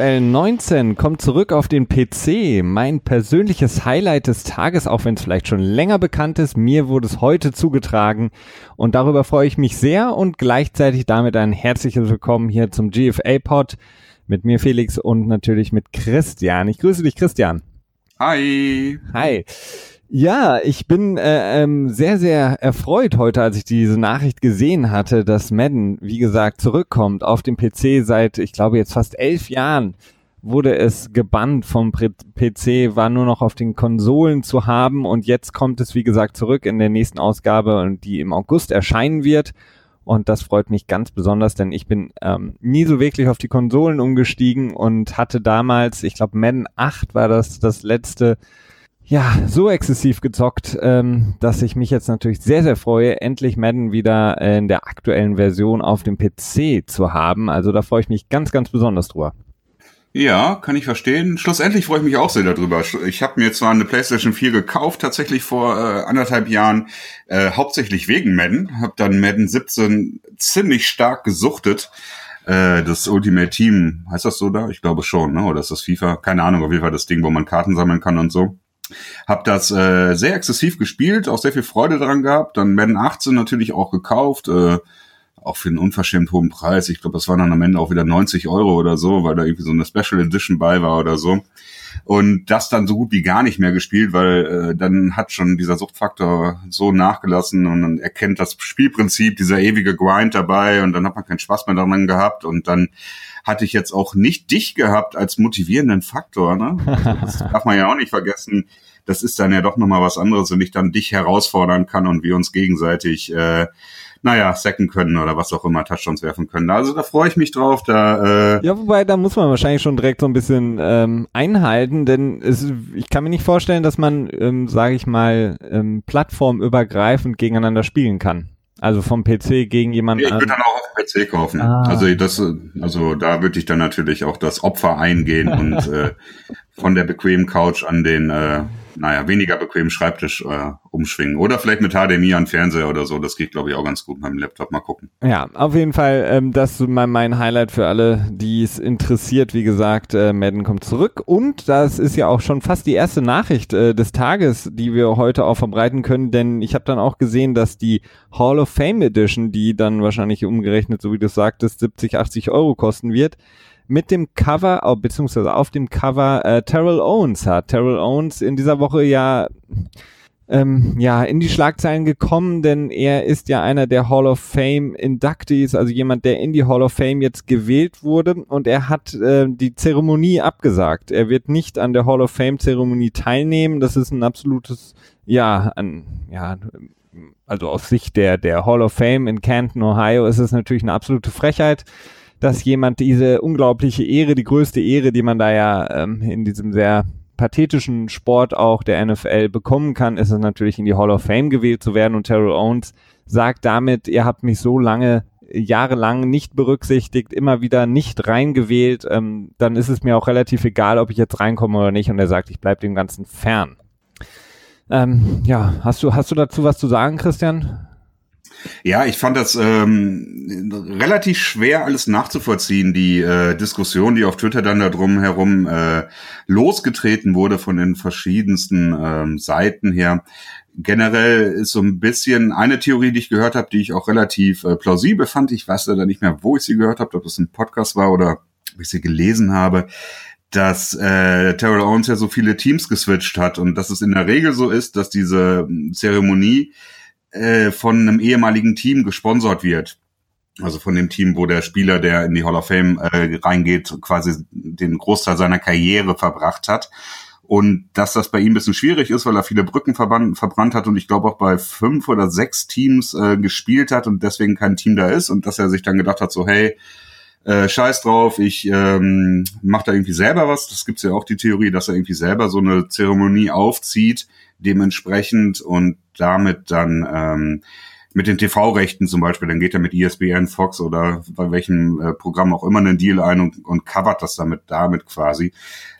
NFL 19 kommt zurück auf den PC. Mein persönliches Highlight des Tages, auch wenn es vielleicht schon länger bekannt ist, mir wurde es heute zugetragen und darüber freue ich mich sehr und gleichzeitig damit ein herzliches Willkommen hier zum GFA-Pod mit mir Felix und natürlich mit Christian. Ich grüße dich, Christian. Hi. Hi. Ja, ich bin äh, ähm, sehr, sehr erfreut heute, als ich diese Nachricht gesehen hatte, dass Madden, wie gesagt, zurückkommt auf dem PC seit, ich glaube, jetzt fast elf Jahren wurde es gebannt vom PC, war nur noch auf den Konsolen zu haben und jetzt kommt es, wie gesagt, zurück in der nächsten Ausgabe und die im August erscheinen wird. Und das freut mich ganz besonders, denn ich bin ähm, nie so wirklich auf die Konsolen umgestiegen und hatte damals, ich glaube, Madden 8 war das das letzte ja, so exzessiv gezockt, ähm, dass ich mich jetzt natürlich sehr, sehr freue, endlich Madden wieder in der aktuellen Version auf dem PC zu haben. Also da freue ich mich ganz, ganz besonders drüber. Ja, kann ich verstehen. Schlussendlich freue ich mich auch sehr darüber. Ich habe mir zwar eine PlayStation 4 gekauft, tatsächlich vor äh, anderthalb Jahren, äh, hauptsächlich wegen Madden. Habe dann Madden 17 ziemlich stark gesuchtet. Äh, das Ultimate Team, heißt das so da? Ich glaube schon, ne? Oder ist das FIFA? Keine Ahnung, auf jeden Fall das Ding, wo man Karten sammeln kann und so. Hab das äh, sehr exzessiv gespielt, auch sehr viel Freude daran gehabt. Dann Madden 18 natürlich auch gekauft, äh, auch für einen unverschämt hohen Preis. Ich glaube, das waren dann am Ende auch wieder 90 Euro oder so, weil da irgendwie so eine Special Edition bei war oder so. Und das dann so gut wie gar nicht mehr gespielt, weil äh, dann hat schon dieser Suchtfaktor so nachgelassen und man erkennt das Spielprinzip, dieser ewige Grind dabei und dann hat man keinen Spaß mehr daran gehabt und dann hatte ich jetzt auch nicht dich gehabt als motivierenden Faktor. Ne? Das darf man ja auch nicht vergessen. Das ist dann ja doch nochmal was anderes, wenn ich dann dich herausfordern kann und wir uns gegenseitig, äh, naja, sacken können oder was auch immer, Touchdowns werfen können. Also da freue ich mich drauf. Da, äh ja, wobei, da muss man wahrscheinlich schon direkt so ein bisschen ähm, einhalten, denn es, ich kann mir nicht vorstellen, dass man, ähm, sage ich mal, ähm, plattformübergreifend gegeneinander spielen kann. Also vom PC gegen jemanden. Ich würde dann auch auf PC kaufen. Ah. Also das, also da würde ich dann natürlich auch das Opfer eingehen und äh, von der bequemen Couch an den äh, naja, weniger bequemen Schreibtisch äh, umschwingen. Oder vielleicht mit HDMI an Fernseher oder so. Das geht, glaube ich, auch ganz gut mit dem Laptop. Mal gucken. Ja, auf jeden Fall, ähm, das ist mein, mein Highlight für alle, die es interessiert. Wie gesagt, äh, Madden kommt zurück. Und das ist ja auch schon fast die erste Nachricht äh, des Tages, die wir heute auch verbreiten können. Denn ich habe dann auch gesehen, dass die Hall of Fame Edition, die dann wahrscheinlich umgerechnet, so wie du sagtest, 70, 80 Euro kosten wird, mit dem Cover, oh, beziehungsweise auf dem Cover äh, Terrell Owens hat. Terrell Owens in dieser Woche ja ähm, ja, in die Schlagzeilen gekommen, denn er ist ja einer der Hall of Fame Inductees, also jemand, der in die Hall of Fame jetzt gewählt wurde und er hat äh, die Zeremonie abgesagt. Er wird nicht an der Hall of Fame Zeremonie teilnehmen. Das ist ein absolutes, ja, ein, ja, also aus Sicht der, der Hall of Fame in Canton, Ohio, ist es natürlich eine absolute Frechheit dass jemand diese unglaubliche Ehre, die größte Ehre, die man da ja ähm, in diesem sehr pathetischen Sport auch der NFL bekommen kann, ist es natürlich in die Hall of Fame gewählt zu werden und Terrell Owens sagt damit, ihr habt mich so lange jahrelang nicht berücksichtigt, immer wieder nicht reingewählt, ähm, dann ist es mir auch relativ egal, ob ich jetzt reinkomme oder nicht. Und er sagt, ich bleibe dem Ganzen fern. Ähm, ja, hast du, hast du dazu was zu sagen, Christian? Ja, ich fand das ähm, relativ schwer alles nachzuvollziehen, die äh, Diskussion, die auf Twitter dann da drum herum äh, losgetreten wurde von den verschiedensten ähm, Seiten her. Generell ist so ein bisschen eine Theorie, die ich gehört habe, die ich auch relativ äh, plausibel fand. Ich weiß leider nicht mehr, wo ich sie gehört habe, ob das ein Podcast war oder ob ich sie gelesen habe dass äh, Terrell Owens ja so viele Teams geswitcht hat und dass es in der Regel so ist, dass diese Zeremonie äh, von einem ehemaligen Team gesponsert wird. Also von dem Team, wo der Spieler, der in die Hall of Fame äh, reingeht, quasi den Großteil seiner Karriere verbracht hat. Und dass das bei ihm ein bisschen schwierig ist, weil er viele Brücken verbrannt, verbrannt hat und ich glaube auch bei fünf oder sechs Teams äh, gespielt hat und deswegen kein Team da ist und dass er sich dann gedacht hat, so hey, äh, scheiß drauf, ich ähm, mache da irgendwie selber was. Das gibt's ja auch die Theorie, dass er irgendwie selber so eine Zeremonie aufzieht, dementsprechend und damit dann ähm, mit den TV-Rechten zum Beispiel, dann geht er mit ESPN, Fox oder bei welchem äh, Programm auch immer einen Deal ein und, und covert das damit damit quasi.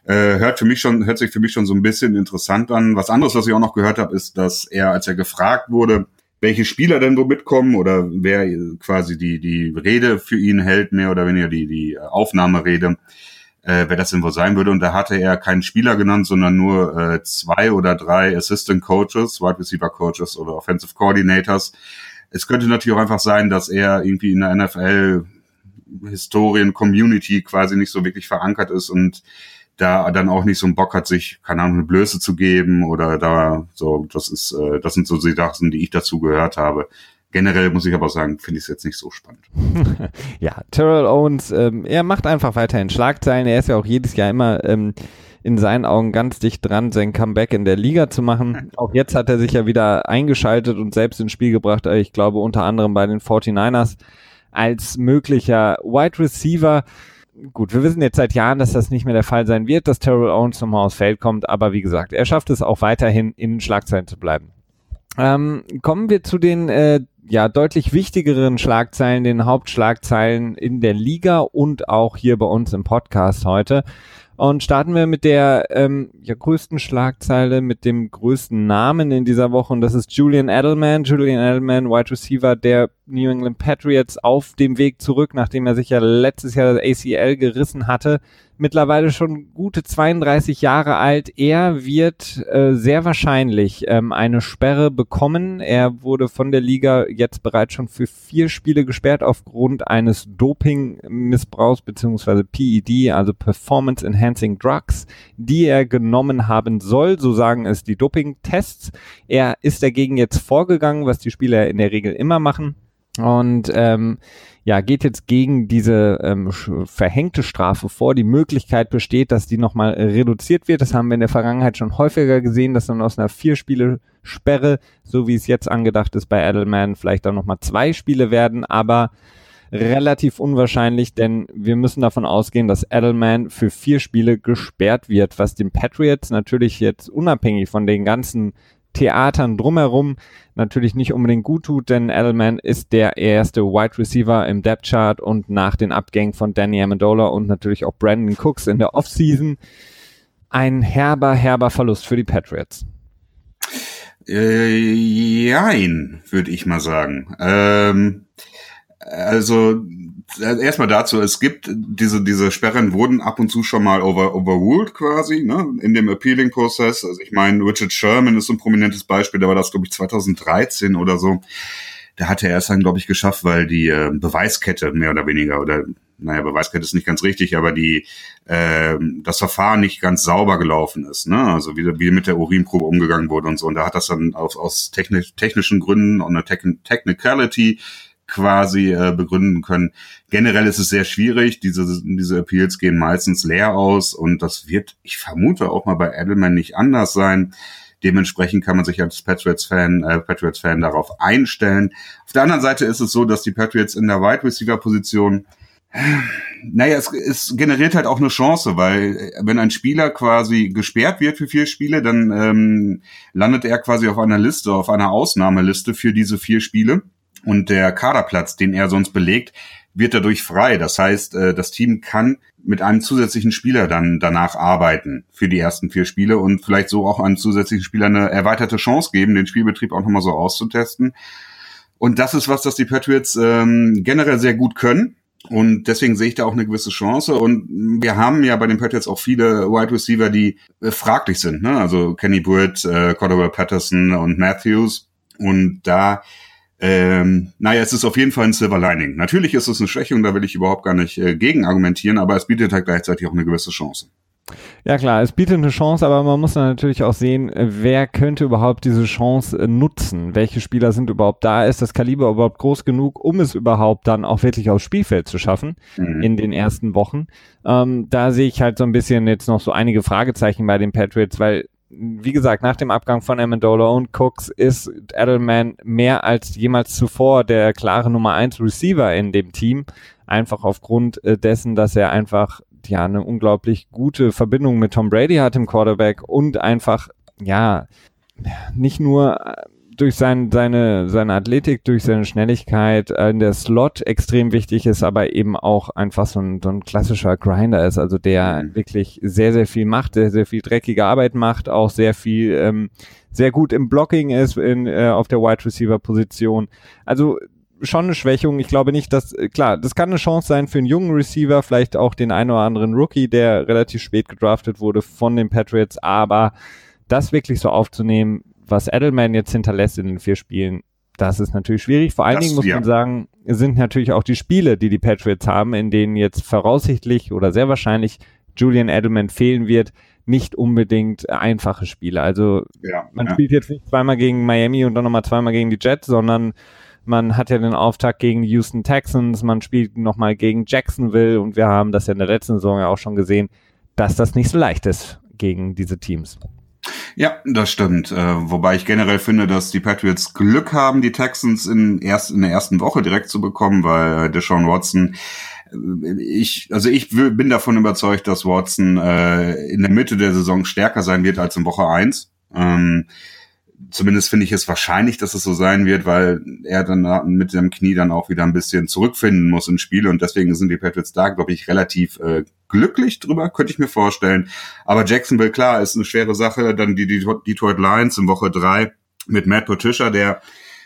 Äh, hört für mich schon, hört sich für mich schon so ein bisschen interessant an. Was anderes, was ich auch noch gehört habe, ist, dass er, als er gefragt wurde, welche Spieler denn wo mitkommen oder wer quasi die die Rede für ihn hält, mehr oder weniger die die Aufnahmerede, äh, wer das denn wohl sein würde. Und da hatte er keinen Spieler genannt, sondern nur äh, zwei oder drei Assistant Coaches, Wide Receiver Coaches oder Offensive Coordinators. Es könnte natürlich auch einfach sein, dass er irgendwie in der NFL Historien Community quasi nicht so wirklich verankert ist und da dann auch nicht so einen Bock hat, sich, keine Ahnung, eine Blöße zu geben oder da so, das ist, äh, das sind so die Sachen, die ich dazu gehört habe. Generell muss ich aber sagen, finde ich es jetzt nicht so spannend. ja, Terrell Owens, ähm, er macht einfach weiterhin Schlagzeilen. Er ist ja auch jedes Jahr immer ähm, in seinen Augen ganz dicht dran, sein Comeback in der Liga zu machen. Auch jetzt hat er sich ja wieder eingeschaltet und selbst ins Spiel gebracht. Ich glaube unter anderem bei den 49ers als möglicher Wide Receiver. Gut, wir wissen jetzt seit Jahren, dass das nicht mehr der Fall sein wird, dass Terrell Owens nochmal aufs Feld kommt, aber wie gesagt, er schafft es auch weiterhin in Schlagzeilen zu bleiben. Ähm, kommen wir zu den äh, ja deutlich wichtigeren Schlagzeilen, den Hauptschlagzeilen in der Liga und auch hier bei uns im Podcast heute. Und starten wir mit der ähm, ja, größten Schlagzeile, mit dem größten Namen in dieser Woche und das ist Julian Edelman. Julian Edelman, Wide Receiver der New England Patriots auf dem Weg zurück, nachdem er sich ja letztes Jahr das ACL gerissen hatte mittlerweile schon gute 32 Jahre alt. Er wird äh, sehr wahrscheinlich ähm, eine Sperre bekommen. Er wurde von der Liga jetzt bereits schon für vier Spiele gesperrt aufgrund eines Dopingmissbrauchs beziehungsweise PED, also Performance Enhancing Drugs, die er genommen haben soll. So sagen es die Dopingtests. Er ist dagegen jetzt vorgegangen, was die Spieler in der Regel immer machen. Und ähm, ja, geht jetzt gegen diese ähm, verhängte Strafe vor. Die Möglichkeit besteht, dass die nochmal reduziert wird. Das haben wir in der Vergangenheit schon häufiger gesehen, dass dann aus einer Vier-Spiele-Sperre, so wie es jetzt angedacht ist bei Edelman, vielleicht dann nochmal zwei Spiele werden, aber relativ unwahrscheinlich, denn wir müssen davon ausgehen, dass Edelman für vier Spiele gesperrt wird, was den Patriots natürlich jetzt unabhängig von den ganzen Theatern drumherum natürlich nicht unbedingt gut tut, denn Edelman ist der erste Wide Receiver im Depth Chart und nach den Abgängen von Danny Amendola und natürlich auch Brandon Cooks in der Offseason ein herber, herber Verlust für die Patriots. Äh, jein, würde ich mal sagen. Ähm, also also erstmal dazu, es gibt diese, diese Sperren wurden ab und zu schon mal over, overruled quasi, ne, in dem Appealing-Prozess. Also ich meine, Richard Sherman ist so ein prominentes Beispiel, da war das, glaube ich, 2013 oder so. Da hatte er es dann, glaube ich, geschafft, weil die äh, Beweiskette mehr oder weniger, oder naja, Beweiskette ist nicht ganz richtig, aber die äh, das Verfahren nicht ganz sauber gelaufen ist, ne? Also wie, wie mit der Urinprobe umgegangen wurde und so. Und da hat das dann aus, aus technisch, technischen Gründen und einer Technicality quasi äh, begründen können. Generell ist es sehr schwierig. Diese, diese Appeals gehen meistens leer aus und das wird, ich vermute, auch mal bei Edelman nicht anders sein. Dementsprechend kann man sich als Patriots-Fan äh, Patriots-Fan darauf einstellen. Auf der anderen Seite ist es so, dass die Patriots in der Wide Receiver-Position naja, es, es generiert halt auch eine Chance, weil äh, wenn ein Spieler quasi gesperrt wird für vier Spiele, dann ähm, landet er quasi auf einer Liste, auf einer Ausnahmeliste für diese vier Spiele. Und der Kaderplatz, den er sonst belegt, wird dadurch frei. Das heißt, äh, das Team kann mit einem zusätzlichen Spieler dann danach arbeiten für die ersten vier Spiele und vielleicht so auch einem zusätzlichen Spieler eine erweiterte Chance geben, den Spielbetrieb auch nochmal so auszutesten. Und das ist was, das die Patriots ähm, generell sehr gut können. Und deswegen sehe ich da auch eine gewisse Chance. Und wir haben ja bei den Patriots auch viele Wide Receiver, die äh, fraglich sind. Ne? Also Kenny Britt, äh, Cordova Patterson und Matthews. Und da ähm, naja, es ist auf jeden Fall ein Silver Lining. Natürlich ist es eine Schwächung, da will ich überhaupt gar nicht äh, gegen argumentieren, aber es bietet halt gleichzeitig auch eine gewisse Chance. Ja klar, es bietet eine Chance, aber man muss dann natürlich auch sehen, äh, wer könnte überhaupt diese Chance äh, nutzen? Welche Spieler sind überhaupt da? Ist das Kaliber überhaupt groß genug, um es überhaupt dann auch wirklich aufs Spielfeld zu schaffen mhm. in den ersten Wochen? Ähm, da sehe ich halt so ein bisschen jetzt noch so einige Fragezeichen bei den Patriots, weil wie gesagt, nach dem Abgang von Amendola und Cooks ist Edelman mehr als jemals zuvor der klare Nummer eins Receiver in dem Team. Einfach aufgrund äh, dessen, dass er einfach ja eine unglaublich gute Verbindung mit Tom Brady hat im Quarterback und einfach ja nicht nur äh, durch sein, seine, seine Athletik, durch seine Schnelligkeit äh, in der Slot extrem wichtig ist, aber eben auch einfach so ein, so ein klassischer Grinder ist, also der mhm. wirklich sehr, sehr viel macht, sehr, sehr viel dreckige Arbeit macht, auch sehr viel, ähm, sehr gut im Blocking ist in, äh, auf der Wide Receiver Position. Also schon eine Schwächung. Ich glaube nicht, dass, äh, klar, das kann eine Chance sein für einen jungen Receiver, vielleicht auch den einen oder anderen Rookie, der relativ spät gedraftet wurde von den Patriots, aber das wirklich so aufzunehmen, was Edelman jetzt hinterlässt in den vier Spielen, das ist natürlich schwierig. Vor allen das, Dingen muss ja. man sagen, sind natürlich auch die Spiele, die die Patriots haben, in denen jetzt voraussichtlich oder sehr wahrscheinlich Julian Edelman fehlen wird, nicht unbedingt einfache Spiele. Also ja, man ja. spielt jetzt nicht zweimal gegen Miami und dann nochmal zweimal gegen die Jets, sondern man hat ja den Auftakt gegen die Houston Texans, man spielt nochmal gegen Jacksonville und wir haben das ja in der letzten Saison ja auch schon gesehen, dass das nicht so leicht ist gegen diese Teams. Ja, das stimmt. Äh, wobei ich generell finde, dass die Patriots Glück haben, die Texans in, erst, in der ersten Woche direkt zu bekommen, weil äh, Deshaun Watson äh, ich, also ich bin davon überzeugt, dass Watson äh, in der Mitte der Saison stärker sein wird als in Woche eins. Ähm, zumindest finde ich es wahrscheinlich, dass es so sein wird, weil er dann mit seinem Knie dann auch wieder ein bisschen zurückfinden muss ins Spiel und deswegen sind die Patriots da, glaube ich, relativ äh, glücklich drüber, könnte ich mir vorstellen. Aber Jacksonville, klar, ist eine schwere Sache. Dann die, Detroit Lions in Woche drei mit Matt Patricia, der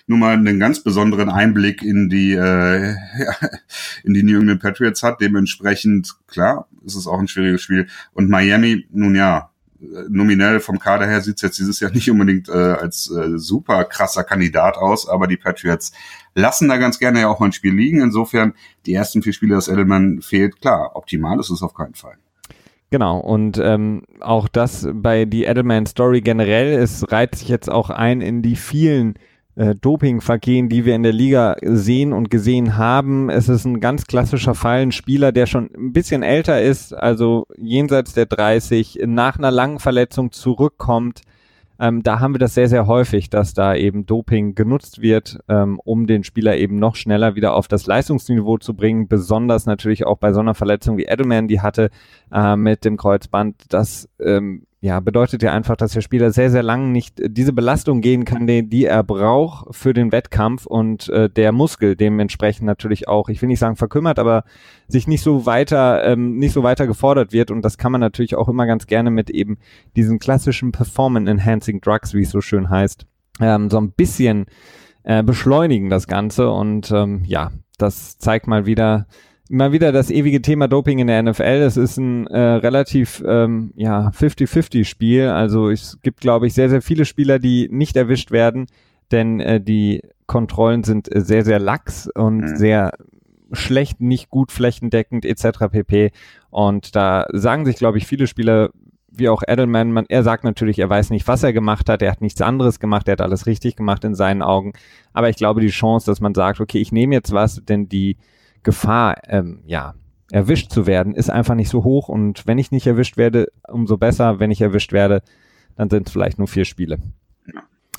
nun mal einen ganz besonderen Einblick in die äh, in die New England Patriots hat. Dementsprechend, klar, ist es auch ein schwieriges Spiel. Und Miami, nun ja, nominell vom Kader her sieht es jetzt dieses Jahr nicht unbedingt äh, als äh, super krasser Kandidat aus, aber die Patriots lassen da ganz gerne ja auch mal ein Spiel liegen. Insofern, die ersten vier Spiele, dass Edelman fehlt, klar, optimal ist es auf keinen Fall. Genau, und ähm, auch das bei die Edelman-Story generell, es reiht sich jetzt auch ein in die vielen äh, Dopingvergehen, die wir in der Liga sehen und gesehen haben. Es ist ein ganz klassischer Fall, ein Spieler, der schon ein bisschen älter ist, also jenseits der 30, nach einer langen Verletzung zurückkommt. Ähm, da haben wir das sehr, sehr häufig, dass da eben Doping genutzt wird, ähm, um den Spieler eben noch schneller wieder auf das Leistungsniveau zu bringen. Besonders natürlich auch bei so einer Verletzung wie Edelman, die hatte äh, mit dem Kreuzband. Das ähm, ja, bedeutet ja einfach, dass der Spieler sehr, sehr lang nicht diese Belastung gehen kann, die, die er braucht für den Wettkampf und äh, der Muskel dementsprechend natürlich auch, ich will nicht sagen verkümmert, aber sich nicht so weiter, ähm, nicht so weiter gefordert wird. Und das kann man natürlich auch immer ganz gerne mit eben diesen klassischen Performance-Enhancing Drugs, wie es so schön heißt, ähm, so ein bisschen äh, beschleunigen das Ganze. Und ähm, ja, das zeigt mal wieder, mal wieder das ewige Thema Doping in der NFL. Es ist ein äh, relativ ähm, ja 50-50 Spiel. Also es gibt, glaube ich, sehr sehr viele Spieler, die nicht erwischt werden, denn äh, die Kontrollen sind äh, sehr sehr lax und mhm. sehr schlecht, nicht gut flächendeckend etc. pp. Und da sagen sich, glaube ich, viele Spieler wie auch Edelman, man, er sagt natürlich, er weiß nicht, was er gemacht hat, er hat nichts anderes gemacht, er hat alles richtig gemacht in seinen Augen. Aber ich glaube, die Chance, dass man sagt, okay, ich nehme jetzt was, denn die Gefahr, ähm, ja, erwischt zu werden, ist einfach nicht so hoch. Und wenn ich nicht erwischt werde, umso besser. Wenn ich erwischt werde, dann sind es vielleicht nur vier Spiele.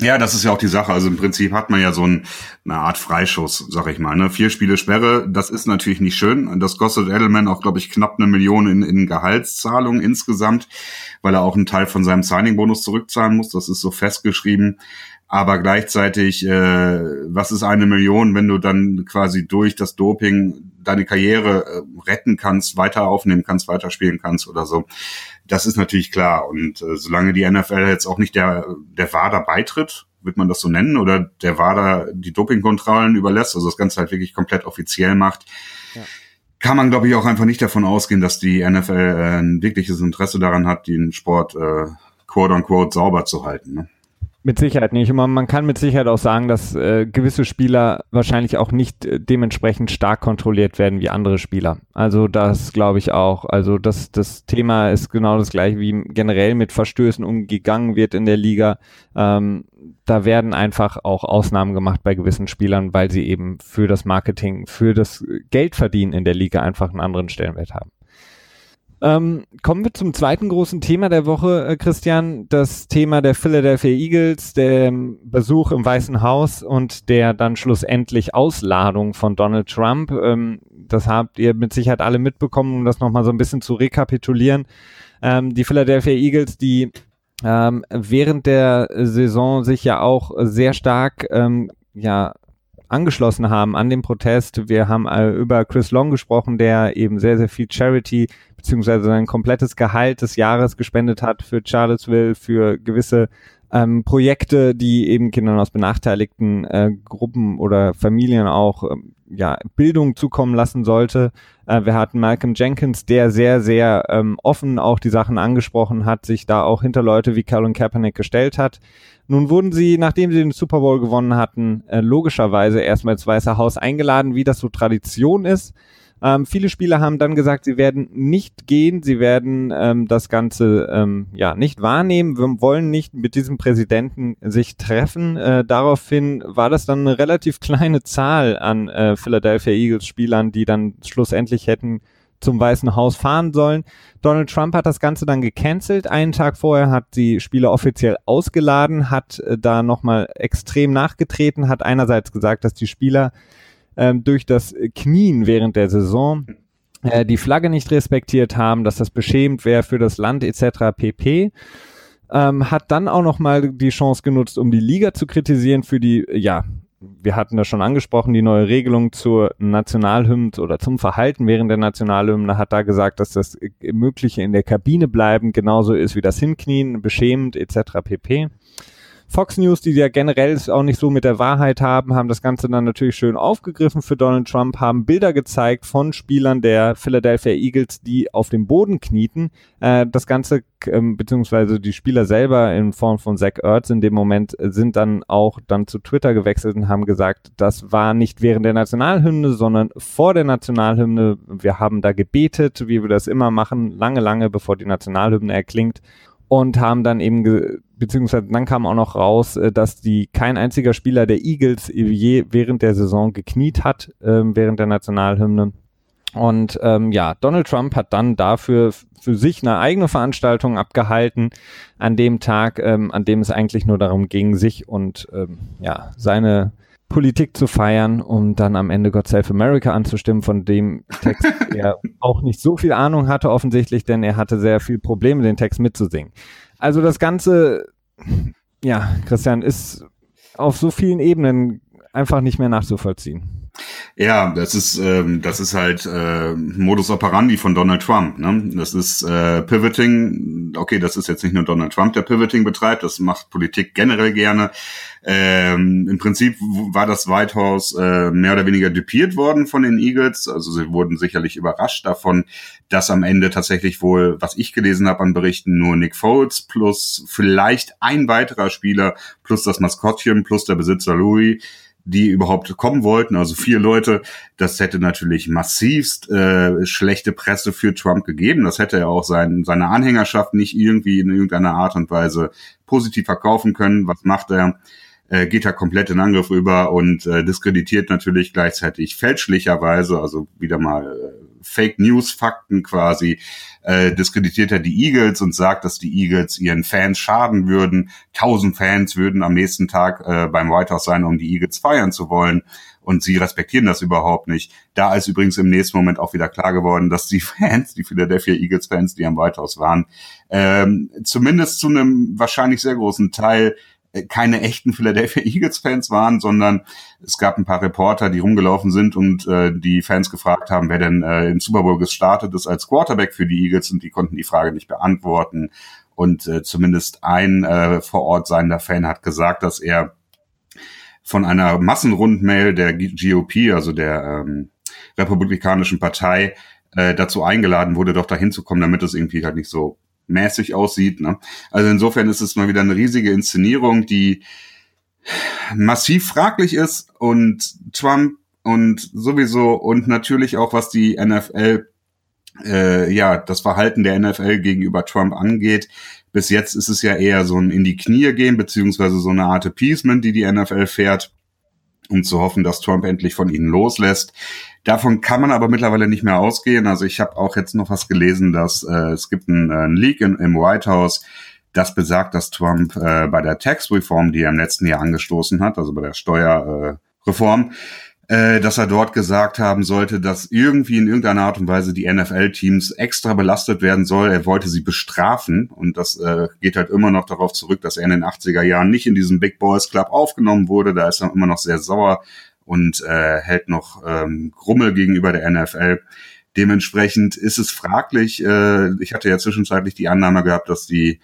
Ja, das ist ja auch die Sache. Also im Prinzip hat man ja so ein, eine Art Freischuss, sag ich mal. Ne? Vier Spiele Sperre, das ist natürlich nicht schön. Das kostet Edelman auch, glaube ich, knapp eine Million in, in Gehaltszahlung insgesamt, weil er auch einen Teil von seinem Signing-Bonus zurückzahlen muss. Das ist so festgeschrieben. Aber gleichzeitig, äh, was ist eine Million, wenn du dann quasi durch das Doping deine Karriere äh, retten kannst, weiter aufnehmen kannst, weiterspielen kannst oder so. Das ist natürlich klar. Und äh, solange die NFL jetzt auch nicht der, der WADA beitritt, wird man das so nennen, oder der WADA die Dopingkontrollen überlässt, also das Ganze halt wirklich komplett offiziell macht, ja. kann man, glaube ich, auch einfach nicht davon ausgehen, dass die NFL äh, ein wirkliches Interesse daran hat, den Sport äh, quote unquote sauber zu halten. Ne? Mit Sicherheit nicht. Und man, man kann mit Sicherheit auch sagen, dass äh, gewisse Spieler wahrscheinlich auch nicht äh, dementsprechend stark kontrolliert werden wie andere Spieler. Also das glaube ich auch. Also das, das Thema ist genau das gleiche, wie generell mit Verstößen umgegangen wird in der Liga. Ähm, da werden einfach auch Ausnahmen gemacht bei gewissen Spielern, weil sie eben für das Marketing, für das Geldverdienen in der Liga einfach einen anderen Stellenwert haben. Ähm, kommen wir zum zweiten großen Thema der Woche, äh, Christian. Das Thema der Philadelphia Eagles, der Besuch im Weißen Haus und der dann schlussendlich Ausladung von Donald Trump. Ähm, das habt ihr mit Sicherheit alle mitbekommen, um das nochmal so ein bisschen zu rekapitulieren. Ähm, die Philadelphia Eagles, die ähm, während der Saison sich ja auch sehr stark ähm, ja angeschlossen haben an den Protest. Wir haben äh, über Chris Long gesprochen, der eben sehr, sehr viel Charity beziehungsweise sein komplettes Gehalt des Jahres gespendet hat für Charlottesville, für gewisse ähm, Projekte, die eben Kindern aus benachteiligten äh, Gruppen oder Familien auch ähm, ja, Bildung zukommen lassen sollte. Äh, wir hatten Malcolm Jenkins, der sehr, sehr ähm, offen auch die Sachen angesprochen hat, sich da auch hinter Leute wie Colin Kaepernick gestellt hat. Nun wurden sie, nachdem sie den Super Bowl gewonnen hatten, äh, logischerweise erstmal ins Weiße Haus eingeladen, wie das so Tradition ist. Ähm, viele Spieler haben dann gesagt, sie werden nicht gehen, sie werden ähm, das Ganze ähm, ja nicht wahrnehmen, wir wollen nicht mit diesem Präsidenten sich treffen. Äh, daraufhin war das dann eine relativ kleine Zahl an äh, Philadelphia Eagles Spielern, die dann schlussendlich hätten zum Weißen Haus fahren sollen. Donald Trump hat das Ganze dann gecancelt. Einen Tag vorher hat die Spieler offiziell ausgeladen, hat äh, da nochmal extrem nachgetreten, hat einerseits gesagt, dass die Spieler ähm, durch das Knien während der Saison äh, die Flagge nicht respektiert haben, dass das beschämend wäre für das Land etc. pp. Ähm, hat dann auch nochmal die Chance genutzt, um die Liga zu kritisieren für die, ja, wir hatten das schon angesprochen, die neue Regelung zur Nationalhymne oder zum Verhalten während der Nationalhymne hat da gesagt, dass das Mögliche in der Kabine bleiben genauso ist wie das Hinknien, beschämend etc. pp. Fox News, die ja generell auch nicht so mit der Wahrheit haben, haben das Ganze dann natürlich schön aufgegriffen für Donald Trump, haben Bilder gezeigt von Spielern der Philadelphia Eagles, die auf dem Boden knieten. Äh, das Ganze, ähm, beziehungsweise die Spieler selber in Form von Zach Ertz in dem Moment äh, sind dann auch dann zu Twitter gewechselt und haben gesagt, das war nicht während der Nationalhymne, sondern vor der Nationalhymne. Wir haben da gebetet, wie wir das immer machen, lange, lange bevor die Nationalhymne erklingt und haben dann eben, beziehungsweise dann kam auch noch raus, äh, dass die kein einziger Spieler der Eagles je während der Saison gekniet hat, ähm, während der Nationalhymne. Und ähm, ja, Donald Trump hat dann dafür für sich eine eigene Veranstaltung abgehalten an dem Tag, ähm, an dem es eigentlich nur darum ging, sich und ähm, ja seine Politik zu feiern, um dann am Ende God Save America anzustimmen, von dem Text er auch nicht so viel Ahnung hatte offensichtlich, denn er hatte sehr viel Probleme, den Text mitzusingen. Also das Ganze, ja, Christian, ist auf so vielen Ebenen einfach nicht mehr nachzuvollziehen. Ja, das ist ähm, das ist halt äh, Modus operandi von Donald Trump. Ne? Das ist äh, Pivoting. Okay, das ist jetzt nicht nur Donald Trump, der Pivoting betreibt. Das macht Politik generell gerne. Ähm, Im Prinzip war das White House äh, mehr oder weniger dupiert worden von den Eagles. Also sie wurden sicherlich überrascht davon, dass am Ende tatsächlich wohl, was ich gelesen habe an Berichten, nur Nick Foles plus vielleicht ein weiterer Spieler plus das Maskottchen plus der Besitzer Louis die überhaupt kommen wollten, also vier Leute, das hätte natürlich massivst äh, schlechte Presse für Trump gegeben. Das hätte er auch sein, seine Anhängerschaft nicht irgendwie in irgendeiner Art und Weise positiv verkaufen können. Was macht er? Äh, geht er komplett in Angriff über und äh, diskreditiert natürlich gleichzeitig fälschlicherweise, also wieder mal äh, Fake News Fakten quasi, äh, diskreditiert er die Eagles und sagt, dass die Eagles ihren Fans schaden würden. Tausend Fans würden am nächsten Tag äh, beim White House sein, um die Eagles feiern zu wollen. Und sie respektieren das überhaupt nicht. Da ist übrigens im nächsten Moment auch wieder klar geworden, dass die Fans, die Philadelphia Eagles Fans, die am White House waren, ähm, zumindest zu einem wahrscheinlich sehr großen Teil keine echten Philadelphia Eagles-Fans waren, sondern es gab ein paar Reporter, die rumgelaufen sind und äh, die Fans gefragt haben, wer denn äh, im Super Bowl gestartet ist als Quarterback für die Eagles und die konnten die Frage nicht beantworten. Und äh, zumindest ein äh, vor Ort seiender Fan hat gesagt, dass er von einer Massenrundmail der GOP, also der ähm, Republikanischen Partei, äh, dazu eingeladen wurde, doch dahin zu kommen, damit es irgendwie halt nicht so mäßig aussieht. Ne? Also insofern ist es mal wieder eine riesige Inszenierung, die massiv fraglich ist und Trump und sowieso und natürlich auch was die NFL äh, ja das Verhalten der NFL gegenüber Trump angeht. Bis jetzt ist es ja eher so ein in die Knie gehen beziehungsweise so eine Art Appeasement, die die NFL fährt, um zu hoffen, dass Trump endlich von ihnen loslässt. Davon kann man aber mittlerweile nicht mehr ausgehen. Also ich habe auch jetzt noch was gelesen, dass äh, es gibt einen, äh, einen Leak in, im White House, das besagt, dass Trump äh, bei der Tax Reform, die er im letzten Jahr angestoßen hat, also bei der Steuerreform, äh, dass er dort gesagt haben sollte, dass irgendwie in irgendeiner Art und Weise die NFL-Teams extra belastet werden soll. Er wollte sie bestrafen und das äh, geht halt immer noch darauf zurück, dass er in den 80er Jahren nicht in diesem Big Boys Club aufgenommen wurde. Da ist er immer noch sehr sauer und äh, hält noch ähm, Grummel gegenüber der NFL. Dementsprechend ist es fraglich. Äh, ich hatte ja zwischenzeitlich die Annahme gehabt, dass die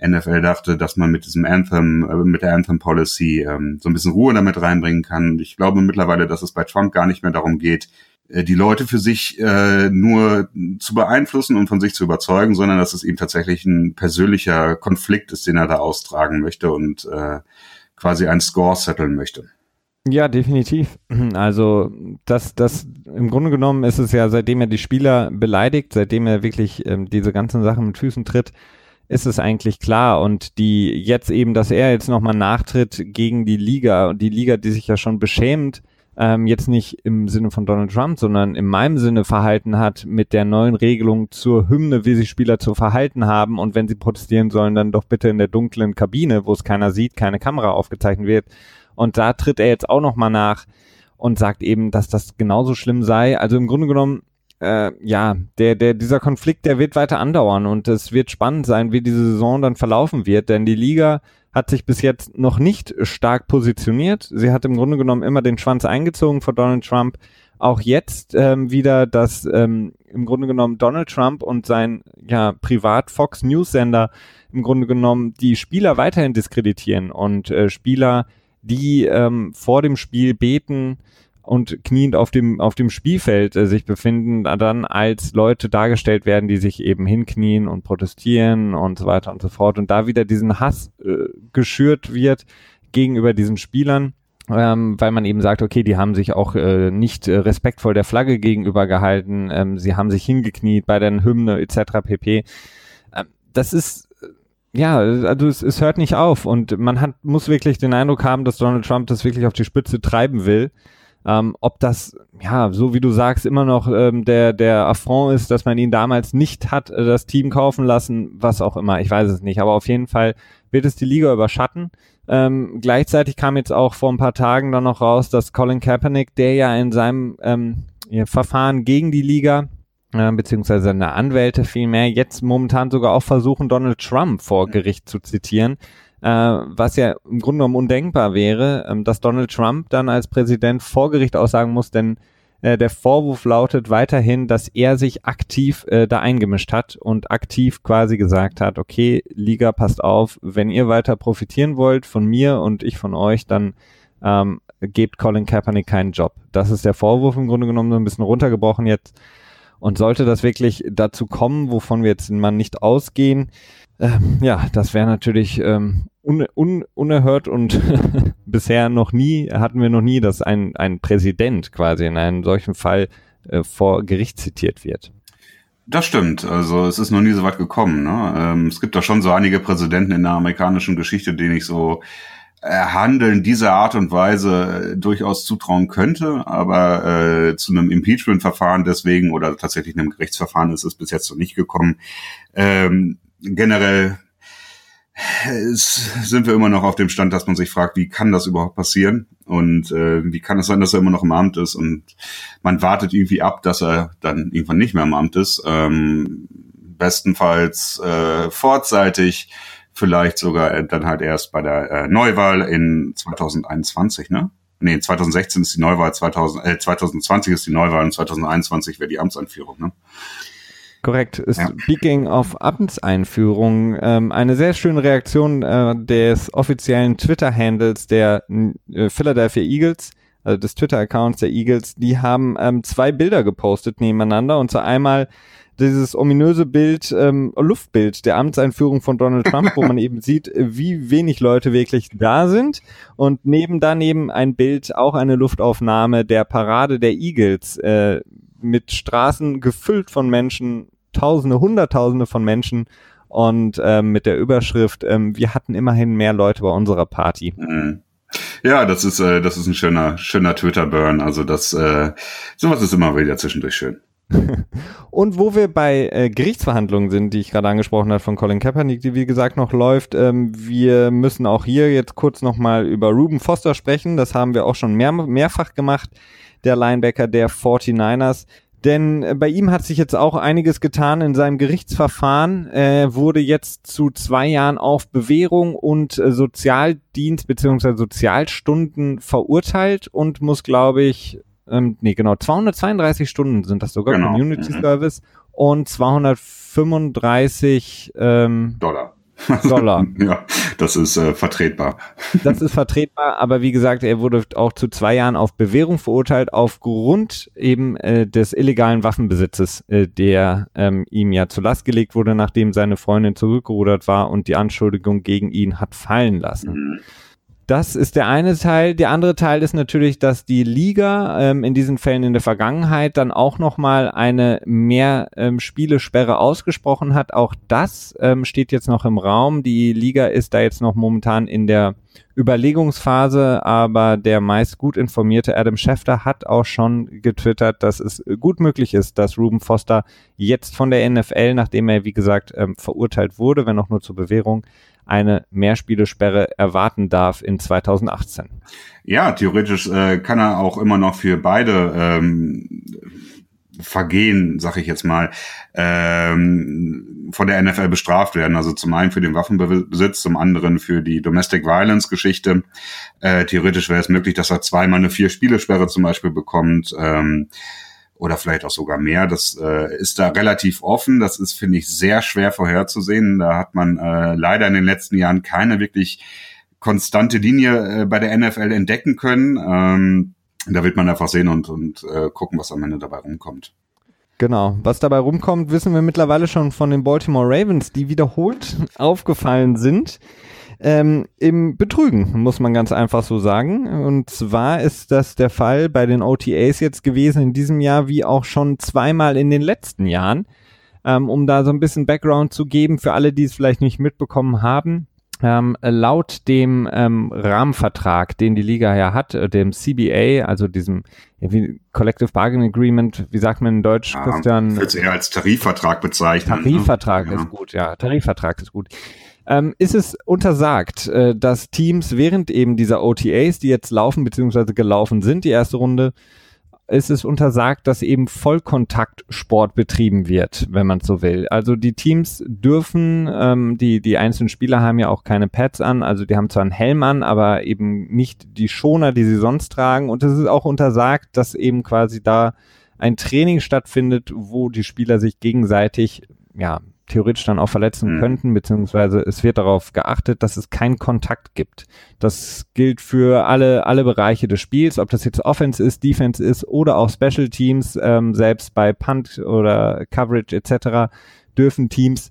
NFL dachte, dass man mit diesem Anthem, äh, mit der Anthem Policy ähm, so ein bisschen Ruhe damit reinbringen kann. Ich glaube mittlerweile, dass es bei Trump gar nicht mehr darum geht, äh, die Leute für sich äh, nur zu beeinflussen und von sich zu überzeugen, sondern dass es ihm tatsächlich ein persönlicher Konflikt ist, den er da austragen möchte und äh, quasi einen Score setteln möchte. Ja, definitiv. Also das, das im Grunde genommen ist es ja, seitdem er die Spieler beleidigt, seitdem er wirklich ähm, diese ganzen Sachen mit Füßen tritt, ist es eigentlich klar. Und die jetzt eben, dass er jetzt nochmal nachtritt gegen die Liga und die Liga, die sich ja schon beschämt, ähm, jetzt nicht im Sinne von Donald Trump, sondern in meinem Sinne verhalten hat mit der neuen Regelung zur Hymne, wie sich Spieler zu verhalten haben und wenn sie protestieren sollen, dann doch bitte in der dunklen Kabine, wo es keiner sieht, keine Kamera aufgezeichnet wird. Und da tritt er jetzt auch nochmal nach und sagt eben, dass das genauso schlimm sei. Also im Grunde genommen, äh, ja, der, der, dieser Konflikt, der wird weiter andauern und es wird spannend sein, wie diese Saison dann verlaufen wird, denn die Liga hat sich bis jetzt noch nicht stark positioniert. Sie hat im Grunde genommen immer den Schwanz eingezogen vor Donald Trump. Auch jetzt ähm, wieder, dass ähm, im Grunde genommen Donald Trump und sein ja, Privat Fox News Sender im Grunde genommen die Spieler weiterhin diskreditieren und äh, Spieler, die ähm, vor dem Spiel beten, und kniend auf dem, auf dem Spielfeld äh, sich befinden, dann als Leute dargestellt werden, die sich eben hinknien und protestieren und so weiter und so fort. Und da wieder diesen Hass äh, geschürt wird gegenüber diesen Spielern. Ähm, weil man eben sagt, okay, die haben sich auch äh, nicht äh, respektvoll der Flagge gegenüber gehalten, ähm, sie haben sich hingekniet bei der Hymne etc. pp. Ähm, das ist äh, ja, also es, es hört nicht auf und man hat muss wirklich den Eindruck haben, dass Donald Trump das wirklich auf die Spitze treiben will ähm, ob das, ja, so wie du sagst, immer noch ähm, der, der Affront ist, dass man ihn damals nicht hat äh, das Team kaufen lassen, was auch immer, ich weiß es nicht. Aber auf jeden Fall wird es die Liga überschatten. Ähm, gleichzeitig kam jetzt auch vor ein paar Tagen dann noch raus, dass Colin Kaepernick, der ja in seinem ähm, Verfahren gegen die Liga äh, beziehungsweise seine Anwälte vielmehr jetzt momentan sogar auch versuchen, Donald Trump vor Gericht zu zitieren, äh, was ja im Grunde genommen undenkbar wäre, ähm, dass Donald Trump dann als Präsident vor Gericht aussagen muss, denn äh, der Vorwurf lautet weiterhin, dass er sich aktiv äh, da eingemischt hat und aktiv quasi gesagt hat, okay, Liga, passt auf, wenn ihr weiter profitieren wollt von mir und ich von euch, dann ähm, gebt Colin Kaepernick keinen Job. Das ist der Vorwurf im Grunde genommen so ein bisschen runtergebrochen jetzt. Und sollte das wirklich dazu kommen, wovon wir jetzt mal nicht ausgehen, ähm, ja, das wäre natürlich ähm, un, un, unerhört und bisher noch nie, hatten wir noch nie, dass ein, ein Präsident quasi in einem solchen Fall äh, vor Gericht zitiert wird. Das stimmt. Also es ist noch nie so weit gekommen. Ne? Ähm, es gibt da schon so einige Präsidenten in der amerikanischen Geschichte, denen ich so Handeln dieser Art und Weise äh, durchaus zutrauen könnte, aber äh, zu einem Impeachment-Verfahren deswegen oder tatsächlich einem Gerichtsverfahren ist es bis jetzt noch nicht gekommen. Ähm, generell sind wir immer noch auf dem Stand, dass man sich fragt, wie kann das überhaupt passieren und äh, wie kann es sein, dass er immer noch im Amt ist und man wartet irgendwie ab, dass er dann irgendwann nicht mehr im Amt ist. Ähm, bestenfalls äh, vorzeitig, vielleicht sogar dann halt erst bei der äh, Neuwahl in 2021, ne? Nee, 2016 ist die Neuwahl, 2000, äh, 2020 ist die Neuwahl und 2021 wäre die Amtsanführung, ne? Korrekt. Ja. Speaking of Amtseinführung, ähm, eine sehr schöne Reaktion äh, des offiziellen Twitter-Handles der äh, Philadelphia Eagles, also des Twitter-Accounts der Eagles. Die haben ähm, zwei Bilder gepostet nebeneinander und zwar einmal dieses ominöse Bild, ähm, Luftbild der Amtseinführung von Donald Trump, wo man eben sieht, wie wenig Leute wirklich da sind. Und neben daneben ein Bild, auch eine Luftaufnahme der Parade der Eagles, äh, mit Straßen gefüllt von Menschen, Tausende, Hunderttausende von Menschen und ähm, mit der Überschrift, ähm, wir hatten immerhin mehr Leute bei unserer Party. Mhm. Ja, das ist, äh, das ist ein schöner, schöner Twitter-Burn. Also das, äh, sowas ist immer wieder zwischendurch schön. und wo wir bei äh, Gerichtsverhandlungen sind, die ich gerade angesprochen habe von Colin Kaepernick, die wie gesagt noch läuft, ähm, wir müssen auch hier jetzt kurz nochmal über Ruben Foster sprechen. Das haben wir auch schon mehr, mehrfach gemacht. Der Linebacker der 49ers. Denn äh, bei ihm hat sich jetzt auch einiges getan in seinem Gerichtsverfahren. Er wurde jetzt zu zwei Jahren auf Bewährung und äh, Sozialdienst bzw. Sozialstunden verurteilt und muss, glaube ich, ähm, nee, genau, 232 Stunden sind das sogar, genau. Community mhm. Service und 235 ähm, Dollar. Dollar. ja, das ist äh, vertretbar. Das ist vertretbar, aber wie gesagt, er wurde auch zu zwei Jahren auf Bewährung verurteilt aufgrund eben äh, des illegalen Waffenbesitzes, äh, der ähm, ihm ja zu Last gelegt wurde, nachdem seine Freundin zurückgerudert war und die Anschuldigung gegen ihn hat fallen lassen. Mhm. Das ist der eine Teil. Der andere Teil ist natürlich, dass die Liga ähm, in diesen Fällen in der Vergangenheit dann auch nochmal eine mehr ähm, ausgesprochen hat. Auch das ähm, steht jetzt noch im Raum. Die Liga ist da jetzt noch momentan in der Überlegungsphase, aber der meist gut informierte Adam Schefter hat auch schon getwittert, dass es gut möglich ist, dass Ruben Foster jetzt von der NFL, nachdem er wie gesagt ähm, verurteilt wurde, wenn auch nur zur Bewährung, eine Mehrspielesperre erwarten darf in 2018. Ja, theoretisch äh, kann er auch immer noch für beide ähm, Vergehen, sag ich jetzt mal, ähm, von der NFL bestraft werden. Also zum einen für den Waffenbesitz, zum anderen für die Domestic Violence Geschichte. Äh, theoretisch wäre es möglich, dass er zweimal eine Vier-Spielesperre zum Beispiel bekommt. Ähm, oder vielleicht auch sogar mehr. Das äh, ist da relativ offen. Das ist, finde ich, sehr schwer vorherzusehen. Da hat man äh, leider in den letzten Jahren keine wirklich konstante Linie äh, bei der NFL entdecken können. Ähm, da wird man einfach sehen und, und äh, gucken, was am Ende dabei rumkommt. Genau. Was dabei rumkommt, wissen wir mittlerweile schon von den Baltimore Ravens, die wiederholt aufgefallen sind ähm, im Betrügen, muss man ganz einfach so sagen. Und zwar ist das der Fall bei den OTAs jetzt gewesen in diesem Jahr wie auch schon zweimal in den letzten Jahren. Ähm, um da so ein bisschen Background zu geben für alle, die es vielleicht nicht mitbekommen haben. Ähm, laut dem ähm, Rahmenvertrag, den die Liga ja hat, äh, dem CBA, also diesem Collective Bargaining Agreement, wie sagt man in Deutsch, ja, Christian? Ich würde es eher als Tarifvertrag bezeichnen. Ne? Tarifvertrag ne? ist ja. gut, ja, Tarifvertrag ist gut ähm, ist es untersagt, äh, dass Teams während eben dieser OTAs, die jetzt laufen bzw. gelaufen sind, die erste Runde, ist es untersagt, dass eben Vollkontaktsport betrieben wird, wenn man so will. Also die Teams dürfen, ähm, die, die einzelnen Spieler haben ja auch keine Pads an, also die haben zwar einen Helm an, aber eben nicht die Schoner, die sie sonst tragen. Und es ist auch untersagt, dass eben quasi da ein Training stattfindet, wo die Spieler sich gegenseitig ja, theoretisch dann auch verletzen mhm. könnten, beziehungsweise es wird darauf geachtet, dass es keinen Kontakt gibt. Das gilt für alle, alle Bereiche des Spiels, ob das jetzt Offense ist, Defense ist oder auch Special Teams, ähm, selbst bei Punt oder Coverage etc. dürfen Teams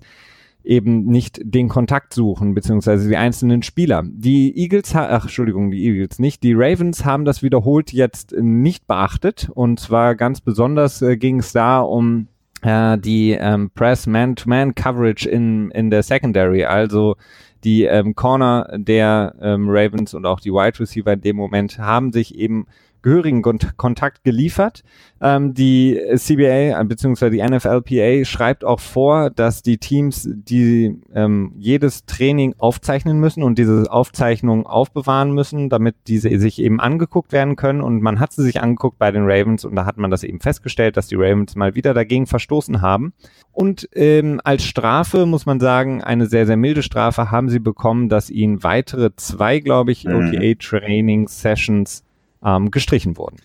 eben nicht den Kontakt suchen, beziehungsweise die einzelnen Spieler. Die Eagles, ach, Entschuldigung, die Eagles nicht, die Ravens haben das wiederholt jetzt nicht beachtet und zwar ganz besonders äh, ging es da um äh, die ähm, Press Man-to-Man-Coverage in, in der Secondary, also die ähm, Corner der ähm, Ravens und auch die Wide Receiver in dem Moment haben sich eben gehörigen Kontakt geliefert. Ähm, die CBA äh, bzw. die NFLPA schreibt auch vor, dass die Teams die ähm, jedes Training aufzeichnen müssen und diese Aufzeichnungen aufbewahren müssen, damit diese sich eben angeguckt werden können. Und man hat sie sich angeguckt bei den Ravens und da hat man das eben festgestellt, dass die Ravens mal wieder dagegen verstoßen haben. Und ähm, als Strafe muss man sagen, eine sehr, sehr milde Strafe haben sie bekommen, dass ihnen weitere zwei, glaube ich, mhm. OTA-Training-Sessions ähm, gestrichen wurden.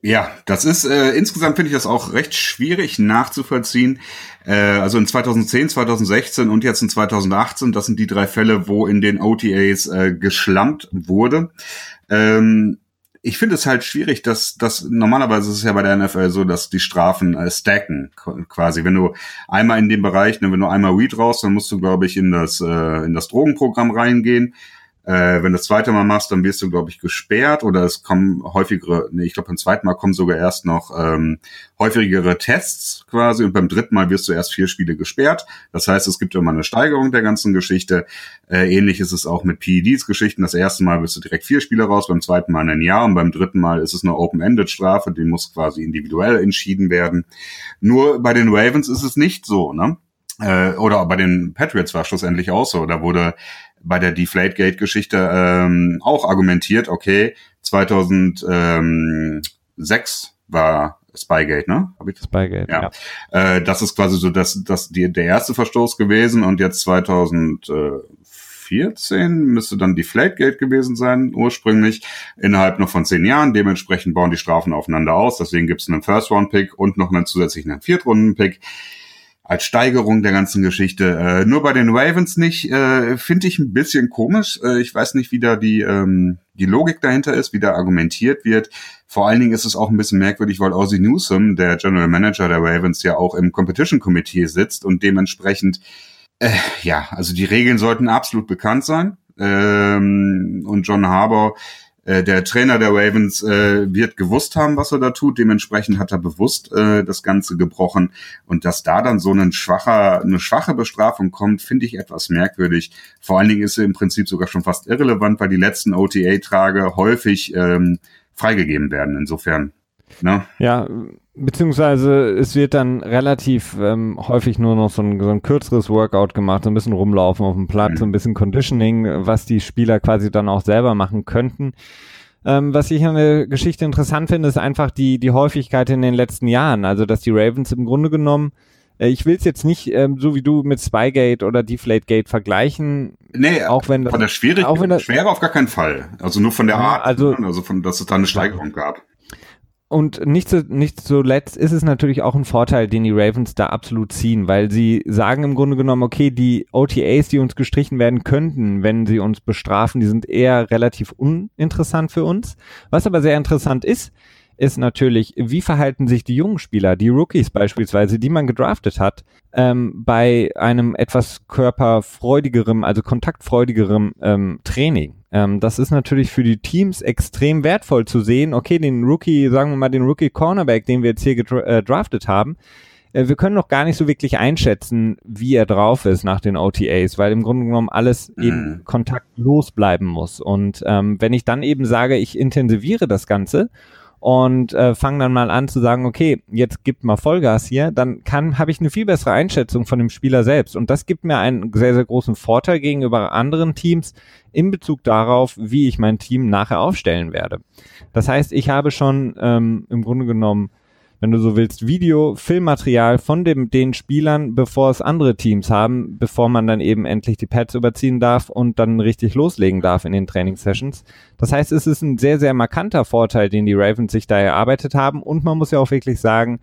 Ja, das ist äh, insgesamt finde ich das auch recht schwierig nachzuvollziehen. Äh, also in 2010, 2016 und jetzt in 2018, das sind die drei Fälle, wo in den OTAs äh, geschlampt wurde. Ähm, ich finde es halt schwierig, dass dass normalerweise ist es ja bei der NFL so, dass die Strafen äh, stacken quasi. Wenn du einmal in dem Bereich, ne, wenn du einmal Weed raus, dann musst du glaube ich in das äh, in das Drogenprogramm reingehen. Äh, wenn du das zweite Mal machst, dann wirst du, glaube ich, gesperrt oder es kommen häufigere, nee, ich glaube beim zweiten Mal kommen sogar erst noch ähm, häufigere Tests quasi und beim dritten Mal wirst du erst vier Spiele gesperrt. Das heißt, es gibt immer eine Steigerung der ganzen Geschichte. Äh, ähnlich ist es auch mit PEDs-Geschichten. Das erste Mal wirst du direkt vier Spiele raus, beim zweiten Mal ein Jahr und beim dritten Mal ist es eine Open-Ended-Strafe, die muss quasi individuell entschieden werden. Nur bei den Ravens ist es nicht so, ne? Äh, oder bei den Patriots war schlussendlich auch so. Da wurde bei der Deflategate-Geschichte ähm, auch argumentiert, okay, 2006 war Spygate, ne? Hab ich Spygate, ja. ja. Äh, das ist quasi so das, das die, der erste Verstoß gewesen und jetzt 2014 müsste dann Deflategate gewesen sein, ursprünglich, innerhalb noch von zehn Jahren. Dementsprechend bauen die Strafen aufeinander aus. Deswegen gibt es einen First-Round-Pick und noch einen zusätzlichen Viertrunden-Pick. Als Steigerung der ganzen Geschichte. Äh, nur bei den Ravens nicht, äh, finde ich ein bisschen komisch. Äh, ich weiß nicht, wie da die, ähm, die Logik dahinter ist, wie da argumentiert wird. Vor allen Dingen ist es auch ein bisschen merkwürdig, weil Ozzy Newsom, der General Manager der Ravens, ja auch im Competition Committee sitzt und dementsprechend, äh, ja, also die Regeln sollten absolut bekannt sein. Ähm, und John Harbour äh, der Trainer der Ravens äh, wird gewusst haben, was er da tut. Dementsprechend hat er bewusst äh, das Ganze gebrochen. Und dass da dann so ein schwacher, eine schwache Bestrafung kommt, finde ich etwas merkwürdig. Vor allen Dingen ist sie im Prinzip sogar schon fast irrelevant, weil die letzten OTA-Trage häufig ähm, freigegeben werden. Insofern. Ne? Ja, beziehungsweise es wird dann relativ ähm, häufig nur noch so ein, so ein kürzeres Workout gemacht, so ein bisschen rumlaufen auf dem Platz, mhm. so ein bisschen Conditioning, was die Spieler quasi dann auch selber machen könnten. Ähm, was ich an der Geschichte interessant finde, ist einfach die, die Häufigkeit in den letzten Jahren. Also, dass die Ravens im Grunde genommen, äh, ich will es jetzt nicht ähm, so wie du mit Spygate oder Deflategate vergleichen. Nee, auch wenn das, von der Schwierigkeit, auch wenn das, Schwere auf gar keinen Fall. Also nur von der Art, also, ne? also von, dass es da eine Steigerung gab. Und nicht, zu, nicht zuletzt ist es natürlich auch ein Vorteil, den die Ravens da absolut ziehen, weil sie sagen im Grunde genommen, okay, die OTAs, die uns gestrichen werden könnten, wenn sie uns bestrafen, die sind eher relativ uninteressant für uns. Was aber sehr interessant ist, ist natürlich, wie verhalten sich die jungen Spieler, die Rookies beispielsweise, die man gedraftet hat, ähm, bei einem etwas körperfreudigerem, also kontaktfreudigerem ähm, Training. Ähm, das ist natürlich für die Teams extrem wertvoll zu sehen, okay, den Rookie, sagen wir mal, den Rookie Cornerback, den wir jetzt hier gedraftet äh, haben, äh, wir können noch gar nicht so wirklich einschätzen, wie er drauf ist nach den OTAs, weil im Grunde genommen alles mhm. eben kontaktlos bleiben muss. Und ähm, wenn ich dann eben sage, ich intensiviere das Ganze und äh, fange dann mal an zu sagen, okay, jetzt gibt mal Vollgas hier, dann kann habe ich eine viel bessere Einschätzung von dem Spieler selbst und das gibt mir einen sehr sehr großen Vorteil gegenüber anderen Teams in Bezug darauf, wie ich mein Team nachher aufstellen werde. Das heißt, ich habe schon ähm, im Grunde genommen wenn du so willst, Video, Filmmaterial von dem, den Spielern, bevor es andere Teams haben, bevor man dann eben endlich die Pads überziehen darf und dann richtig loslegen darf in den Trainingssessions. Das heißt, es ist ein sehr, sehr markanter Vorteil, den die Ravens sich da erarbeitet haben und man muss ja auch wirklich sagen,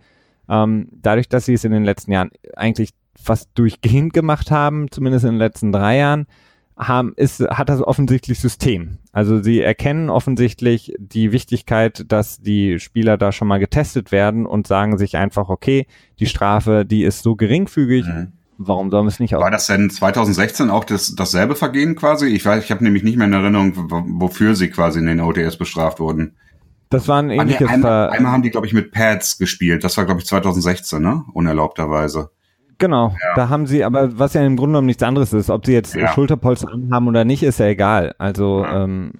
ähm, dadurch, dass sie es in den letzten Jahren eigentlich fast durchgehend gemacht haben, zumindest in den letzten drei Jahren, haben, ist, hat das offensichtlich System. Also sie erkennen offensichtlich die Wichtigkeit, dass die Spieler da schon mal getestet werden und sagen sich einfach, okay, die Strafe, die ist so geringfügig, mhm. warum sollen wir es nicht auch? War das denn 2016 auch das, dasselbe Vergehen quasi? Ich weiß, ich habe nämlich nicht mehr in Erinnerung, wofür sie quasi in den OTS bestraft wurden. Das war ein ähnliches einmal, einmal haben die, glaube ich, mit Pads gespielt. Das war, glaube ich, 2016, ne? Unerlaubterweise. Genau, ja. da haben sie, aber was ja im Grunde genommen nichts anderes ist, ob sie jetzt ja. Schulterpolster haben oder nicht, ist ja egal. Also ja. ähm,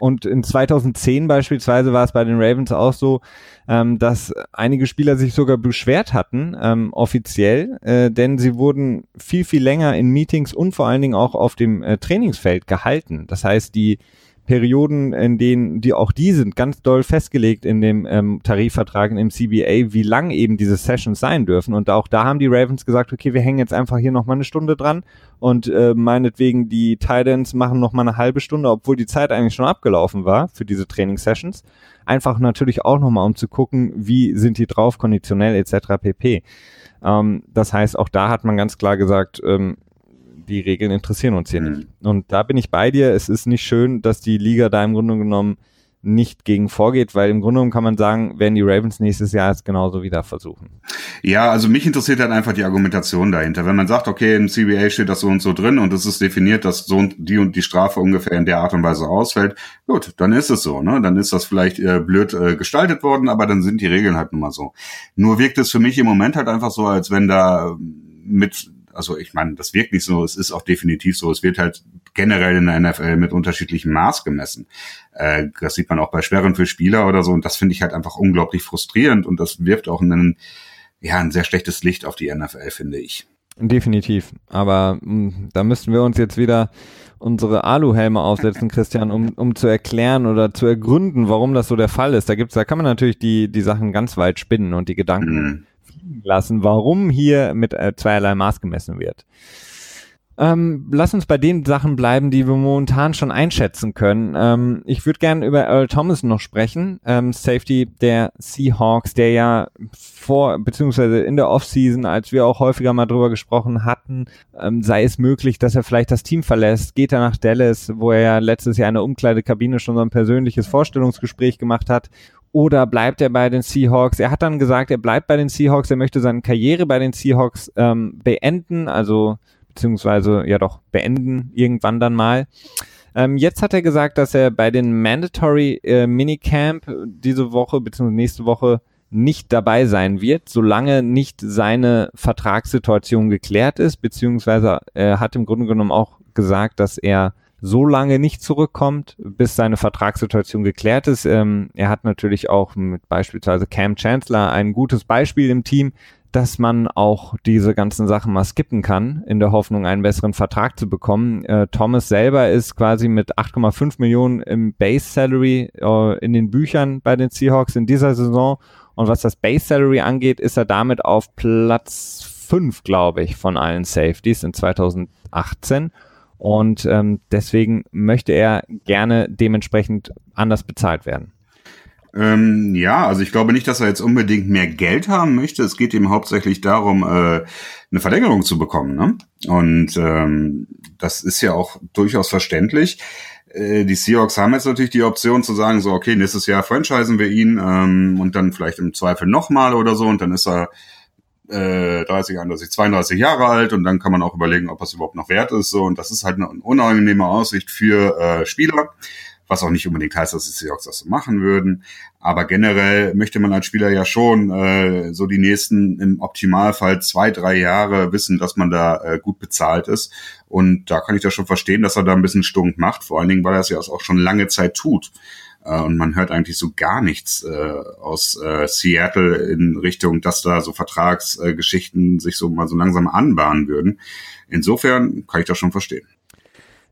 und in 2010 beispielsweise war es bei den Ravens auch so, ähm, dass einige Spieler sich sogar beschwert hatten, ähm, offiziell, äh, denn sie wurden viel, viel länger in Meetings und vor allen Dingen auch auf dem äh, Trainingsfeld gehalten. Das heißt, die Perioden, in denen die auch die sind ganz doll festgelegt in dem ähm, Tarifvertrag im CBA, wie lang eben diese Sessions sein dürfen. Und auch da haben die Ravens gesagt, okay, wir hängen jetzt einfach hier noch mal eine Stunde dran und äh, meinetwegen die Titans machen noch mal eine halbe Stunde, obwohl die Zeit eigentlich schon abgelaufen war für diese Trainingssessions. Einfach natürlich auch noch mal, um zu gucken, wie sind die drauf, konditionell etc. pp. Ähm, das heißt, auch da hat man ganz klar gesagt, ähm, die Regeln interessieren uns hier mhm. nicht. Und da bin ich bei dir. Es ist nicht schön, dass die Liga da im Grunde genommen nicht gegen vorgeht, weil im Grunde genommen kann man sagen, werden die Ravens nächstes Jahr es genauso wieder versuchen. Ja, also mich interessiert halt einfach die Argumentation dahinter. Wenn man sagt, okay, im CBA steht das so und so drin und es ist definiert, dass so und die und die Strafe ungefähr in der Art und Weise ausfällt, gut, dann ist es so, ne? Dann ist das vielleicht äh, blöd äh, gestaltet worden, aber dann sind die Regeln halt nun mal so. Nur wirkt es für mich im Moment halt einfach so, als wenn da mit also ich meine, das wirkt nicht so, es ist auch definitiv so, es wird halt generell in der NFL mit unterschiedlichem Maß gemessen. Äh, das sieht man auch bei Sperren für Spieler oder so und das finde ich halt einfach unglaublich frustrierend und das wirft auch einen, ja, ein sehr schlechtes Licht auf die NFL, finde ich. Definitiv. Aber mh, hm, da müssten wir uns jetzt wieder unsere Aluhelme aufsetzen, Christian, um, um zu erklären oder zu ergründen, warum das so der Fall ist. Da gibt's, da kann man natürlich die, die Sachen ganz weit spinnen und die Gedanken mhm lassen, warum hier mit äh, zweierlei Maß gemessen wird. Ähm, lass uns bei den Sachen bleiben, die wir momentan schon einschätzen können. Ähm, ich würde gerne über Earl Thomas noch sprechen, ähm, Safety der Seahawks, der ja vor, beziehungsweise in der Offseason, als wir auch häufiger mal drüber gesprochen hatten, ähm, sei es möglich, dass er vielleicht das Team verlässt, geht er nach Dallas, wo er ja letztes Jahr in der Umkleidekabine schon so ein persönliches Vorstellungsgespräch gemacht hat oder bleibt er bei den Seahawks? Er hat dann gesagt, er bleibt bei den Seahawks, er möchte seine Karriere bei den Seahawks ähm, beenden, also beziehungsweise ja doch beenden irgendwann dann mal. Ähm, jetzt hat er gesagt, dass er bei den Mandatory äh, Minicamp diese Woche beziehungsweise nächste Woche nicht dabei sein wird, solange nicht seine Vertragssituation geklärt ist, beziehungsweise er hat im Grunde genommen auch gesagt, dass er so lange nicht zurückkommt, bis seine Vertragssituation geklärt ist. Ähm, er hat natürlich auch mit beispielsweise Cam Chancellor ein gutes Beispiel im Team, dass man auch diese ganzen Sachen mal skippen kann, in der Hoffnung, einen besseren Vertrag zu bekommen. Äh, Thomas selber ist quasi mit 8,5 Millionen im Base Salary äh, in den Büchern bei den Seahawks in dieser Saison. Und was das Base Salary angeht, ist er damit auf Platz 5, glaube ich, von allen Safeties in 2018. Und ähm, deswegen möchte er gerne dementsprechend anders bezahlt werden. Ähm, ja, also ich glaube nicht, dass er jetzt unbedingt mehr Geld haben möchte. Es geht ihm hauptsächlich darum, äh, eine Verlängerung zu bekommen. Ne? Und ähm, das ist ja auch durchaus verständlich. Äh, die Seahawks haben jetzt natürlich die Option zu sagen, so, okay, nächstes Jahr franchisen wir ihn ähm, und dann vielleicht im Zweifel nochmal oder so und dann ist er äh, 30, 31, 32 Jahre alt und dann kann man auch überlegen, ob das überhaupt noch wert ist. So und das ist halt eine unangenehme Aussicht für äh, Spieler was auch nicht unbedingt heißt, dass die Seahawks das so machen würden. Aber generell möchte man als Spieler ja schon äh, so die nächsten im Optimalfall zwei, drei Jahre wissen, dass man da äh, gut bezahlt ist. Und da kann ich das schon verstehen, dass er da ein bisschen stunk macht, vor allen Dingen, weil er es ja auch schon lange Zeit tut. Äh, und man hört eigentlich so gar nichts äh, aus äh, Seattle in Richtung, dass da so Vertragsgeschichten sich so mal so langsam anbahnen würden. Insofern kann ich das schon verstehen.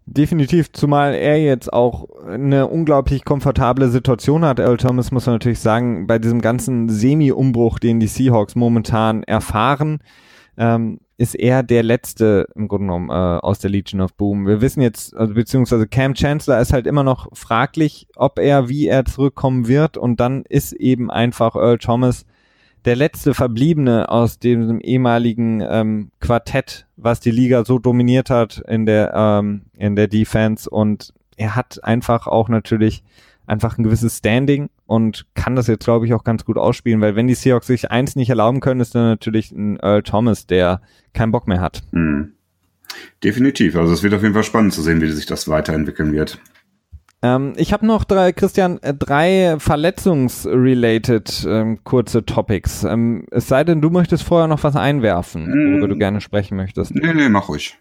Definitiv, zumal er jetzt auch eine unglaublich komfortable Situation hat. Earl Thomas muss man natürlich sagen, bei diesem ganzen Semi-Umbruch, den die Seahawks momentan erfahren, ähm, ist er der letzte im Grunde genommen äh, aus der Legion of Boom. Wir wissen jetzt, also beziehungsweise Cam Chancellor ist halt immer noch fraglich, ob er, wie er zurückkommen wird und dann ist eben einfach Earl Thomas der letzte Verbliebene aus dem ehemaligen ähm, Quartett, was die Liga so dominiert hat in der, ähm, in der Defense. Und er hat einfach auch natürlich einfach ein gewisses Standing und kann das jetzt, glaube ich, auch ganz gut ausspielen, weil wenn die Seahawks sich eins nicht erlauben können, ist dann natürlich ein Earl Thomas, der keinen Bock mehr hat. Mhm. Definitiv. Also es wird auf jeden Fall spannend zu sehen, wie sich das weiterentwickeln wird. Ähm, ich habe noch drei, Christian, äh, drei verletzungsrelated ähm, kurze Topics. Ähm, es sei denn, du möchtest vorher noch was einwerfen, mm. worüber du gerne sprechen möchtest. Nee, nee, mach ruhig.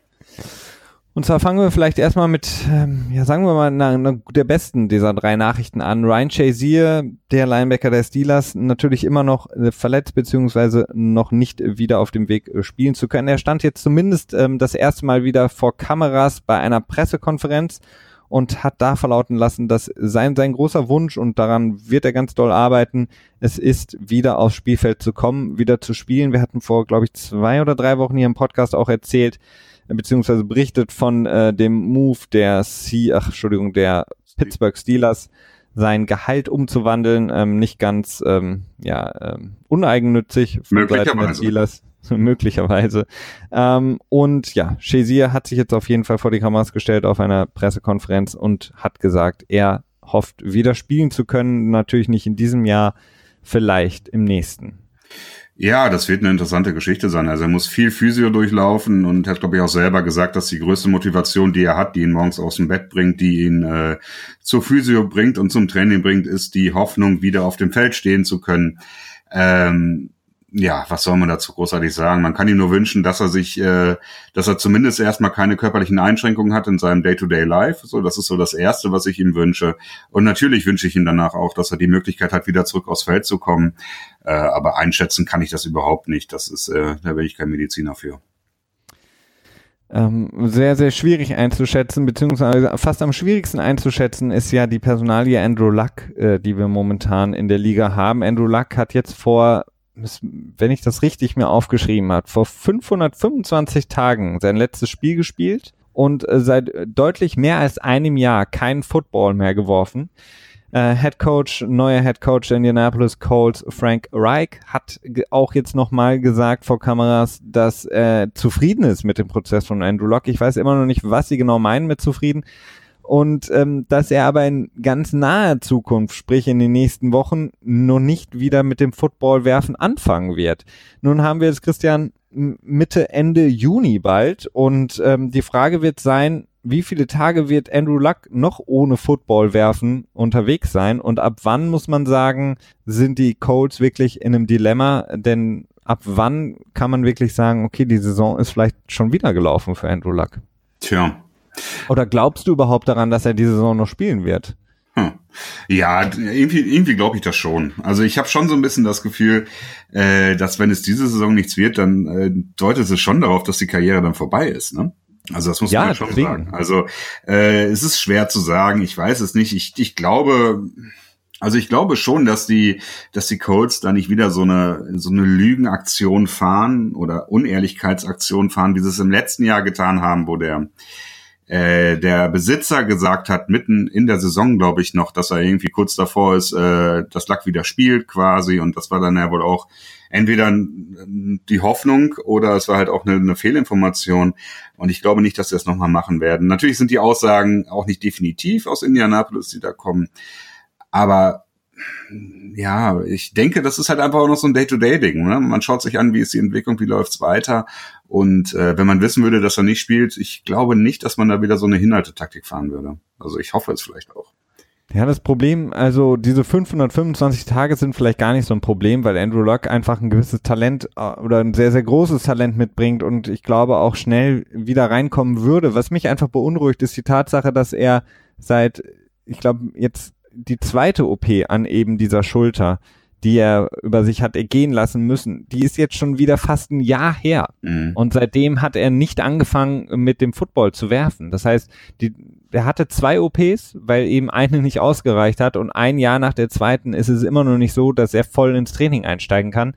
Und zwar fangen wir vielleicht erstmal mit, ähm, ja, sagen wir mal, na, na, der besten dieser drei Nachrichten an. Ryan Chazier, der Linebacker der Steelers, natürlich immer noch äh, verletzt, beziehungsweise noch nicht wieder auf dem Weg äh, spielen zu können. Er stand jetzt zumindest ähm, das erste Mal wieder vor Kameras bei einer Pressekonferenz und hat da verlauten lassen, dass sein, sein großer Wunsch und daran wird er ganz doll arbeiten, es ist wieder aufs Spielfeld zu kommen, wieder zu spielen. Wir hatten vor, glaube ich, zwei oder drei Wochen hier im Podcast auch erzählt, äh, beziehungsweise berichtet von äh, dem Move der C, ach, Entschuldigung, der Pittsburgh Steelers, sein Gehalt umzuwandeln, ähm, nicht ganz ähm, ja, ähm, uneigennützig von Seiten der Steelers. möglicherweise. Ähm, und ja, Shazier hat sich jetzt auf jeden Fall vor die Kameras gestellt auf einer Pressekonferenz und hat gesagt, er hofft wieder spielen zu können. Natürlich nicht in diesem Jahr, vielleicht im nächsten. Ja, das wird eine interessante Geschichte sein. Also er muss viel Physio durchlaufen und hat, glaube ich, auch selber gesagt, dass die größte Motivation, die er hat, die ihn morgens aus dem Bett bringt, die ihn äh, zur Physio bringt und zum Training bringt, ist die Hoffnung, wieder auf dem Feld stehen zu können. Ähm, ja, was soll man dazu großartig sagen? Man kann ihm nur wünschen, dass er sich, äh, dass er zumindest erstmal keine körperlichen Einschränkungen hat in seinem Day-to-Day-Life. So, das ist so das Erste, was ich ihm wünsche. Und natürlich wünsche ich ihm danach auch, dass er die Möglichkeit hat, wieder zurück aufs Feld zu kommen. Äh, aber einschätzen kann ich das überhaupt nicht. Das ist, äh, da bin ich kein Mediziner für. Ähm, sehr, sehr schwierig einzuschätzen, beziehungsweise fast am schwierigsten einzuschätzen ist ja die Personalie Andrew Luck, äh, die wir momentan in der Liga haben. Andrew Luck hat jetzt vor wenn ich das richtig mir aufgeschrieben habe, vor 525 Tagen sein letztes Spiel gespielt und äh, seit deutlich mehr als einem Jahr keinen Football mehr geworfen. Äh, Head Coach, neuer Head Coach Indianapolis Colts, Frank Reich, hat auch jetzt nochmal gesagt vor Kameras, dass er zufrieden ist mit dem Prozess von Andrew Locke. Ich weiß immer noch nicht, was sie genau meinen mit zufrieden. Und ähm, dass er aber in ganz naher Zukunft, sprich in den nächsten Wochen, noch nicht wieder mit dem Footballwerfen anfangen wird. Nun haben wir jetzt, Christian, Mitte, Ende Juni bald. Und ähm, die Frage wird sein, wie viele Tage wird Andrew Luck noch ohne Football werfen unterwegs sein und ab wann muss man sagen, sind die Colts wirklich in einem Dilemma, denn ab wann kann man wirklich sagen, okay, die Saison ist vielleicht schon wieder gelaufen für Andrew Luck? Tja. Oder glaubst du überhaupt daran, dass er die Saison noch spielen wird? Hm. Ja, irgendwie, irgendwie glaube ich das schon. Also ich habe schon so ein bisschen das Gefühl, äh, dass wenn es diese Saison nichts wird, dann äh, deutet es schon darauf, dass die Karriere dann vorbei ist. Ne? Also das muss ja, man schon deswegen. sagen. Also äh, es ist schwer zu sagen. Ich weiß es nicht. Ich, ich glaube, also ich glaube schon, dass die, dass die Colts da nicht wieder so eine so eine Lügenaktion fahren oder Unehrlichkeitsaktion fahren, wie sie es im letzten Jahr getan haben, wo der äh, der Besitzer gesagt hat, mitten in der Saison, glaube ich, noch, dass er irgendwie kurz davor ist, äh, das Lack wieder spielt quasi. Und das war dann ja wohl auch entweder die Hoffnung oder es war halt auch eine, eine Fehlinformation. Und ich glaube nicht, dass sie das nochmal machen werden. Natürlich sind die Aussagen auch nicht definitiv aus Indianapolis, die da kommen. Aber ja, ich denke, das ist halt einfach auch noch so ein Day-to-Day-Ding. Ne? Man schaut sich an, wie ist die Entwicklung, wie läuft's weiter. Und äh, wenn man wissen würde, dass er nicht spielt, ich glaube nicht, dass man da wieder so eine Hinhaltetaktik fahren würde. Also ich hoffe es vielleicht auch. Ja, das Problem, also diese 525 Tage sind vielleicht gar nicht so ein Problem, weil Andrew Luck einfach ein gewisses Talent äh, oder ein sehr, sehr großes Talent mitbringt und ich glaube auch schnell wieder reinkommen würde. Was mich einfach beunruhigt, ist die Tatsache, dass er seit, ich glaube, jetzt die zweite OP an eben dieser Schulter, die er über sich hat ergehen lassen müssen, die ist jetzt schon wieder fast ein Jahr her. Mhm. Und seitdem hat er nicht angefangen, mit dem Football zu werfen. Das heißt, die, er hatte zwei OPs, weil eben eine nicht ausgereicht hat und ein Jahr nach der zweiten ist es immer noch nicht so, dass er voll ins Training einsteigen kann.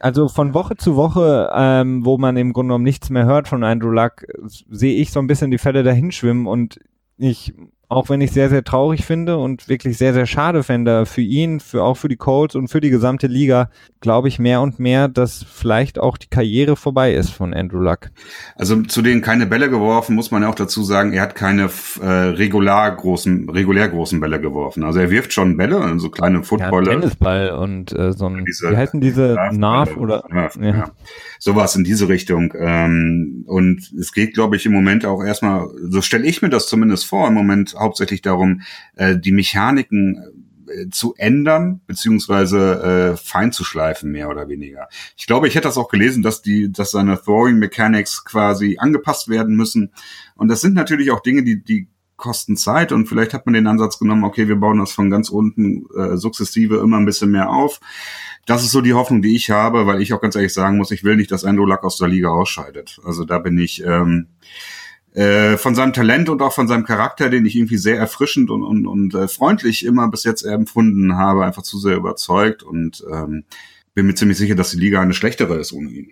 Also von Woche zu Woche, ähm, wo man im Grunde genommen nichts mehr hört von Andrew Luck, sehe ich so ein bisschen die Fälle dahinschwimmen und ich auch wenn ich sehr, sehr traurig finde und wirklich sehr, sehr schade fände für ihn, für auch für die Colts und für die gesamte Liga, glaube ich mehr und mehr, dass vielleicht auch die Karriere vorbei ist von Andrew Luck. Also zu denen keine Bälle geworfen, muss man auch dazu sagen, er hat keine äh, regular großen, regulär großen Bälle geworfen. Also er wirft schon Bälle, also kleine Footballer. Ja, Tennisball und äh, so ein, diese, wie heißen diese Narf oder Nerf, ja. ja. sowas in diese Richtung. Ähm, und es geht, glaube ich, im Moment auch erstmal, so stelle ich mir das zumindest vor, im Moment hauptsächlich darum, äh, die Mechaniken äh, zu ändern, beziehungsweise äh, fein zu schleifen, mehr oder weniger. Ich glaube, ich hätte das auch gelesen, dass die, dass seine Throwing Mechanics quasi angepasst werden müssen. Und das sind natürlich auch Dinge, die, die kosten Zeit und vielleicht hat man den Ansatz genommen, okay, wir bauen das von ganz unten äh, sukzessive immer ein bisschen mehr auf. Das ist so die Hoffnung, die ich habe, weil ich auch ganz ehrlich sagen muss, ich will nicht, dass Andrew Luck aus der Liga ausscheidet. Also da bin ich ähm, äh, von seinem Talent und auch von seinem Charakter, den ich irgendwie sehr erfrischend und, und, und äh, freundlich immer bis jetzt empfunden habe, einfach zu sehr überzeugt und ähm, bin mir ziemlich sicher, dass die Liga eine schlechtere ist ohne ihn.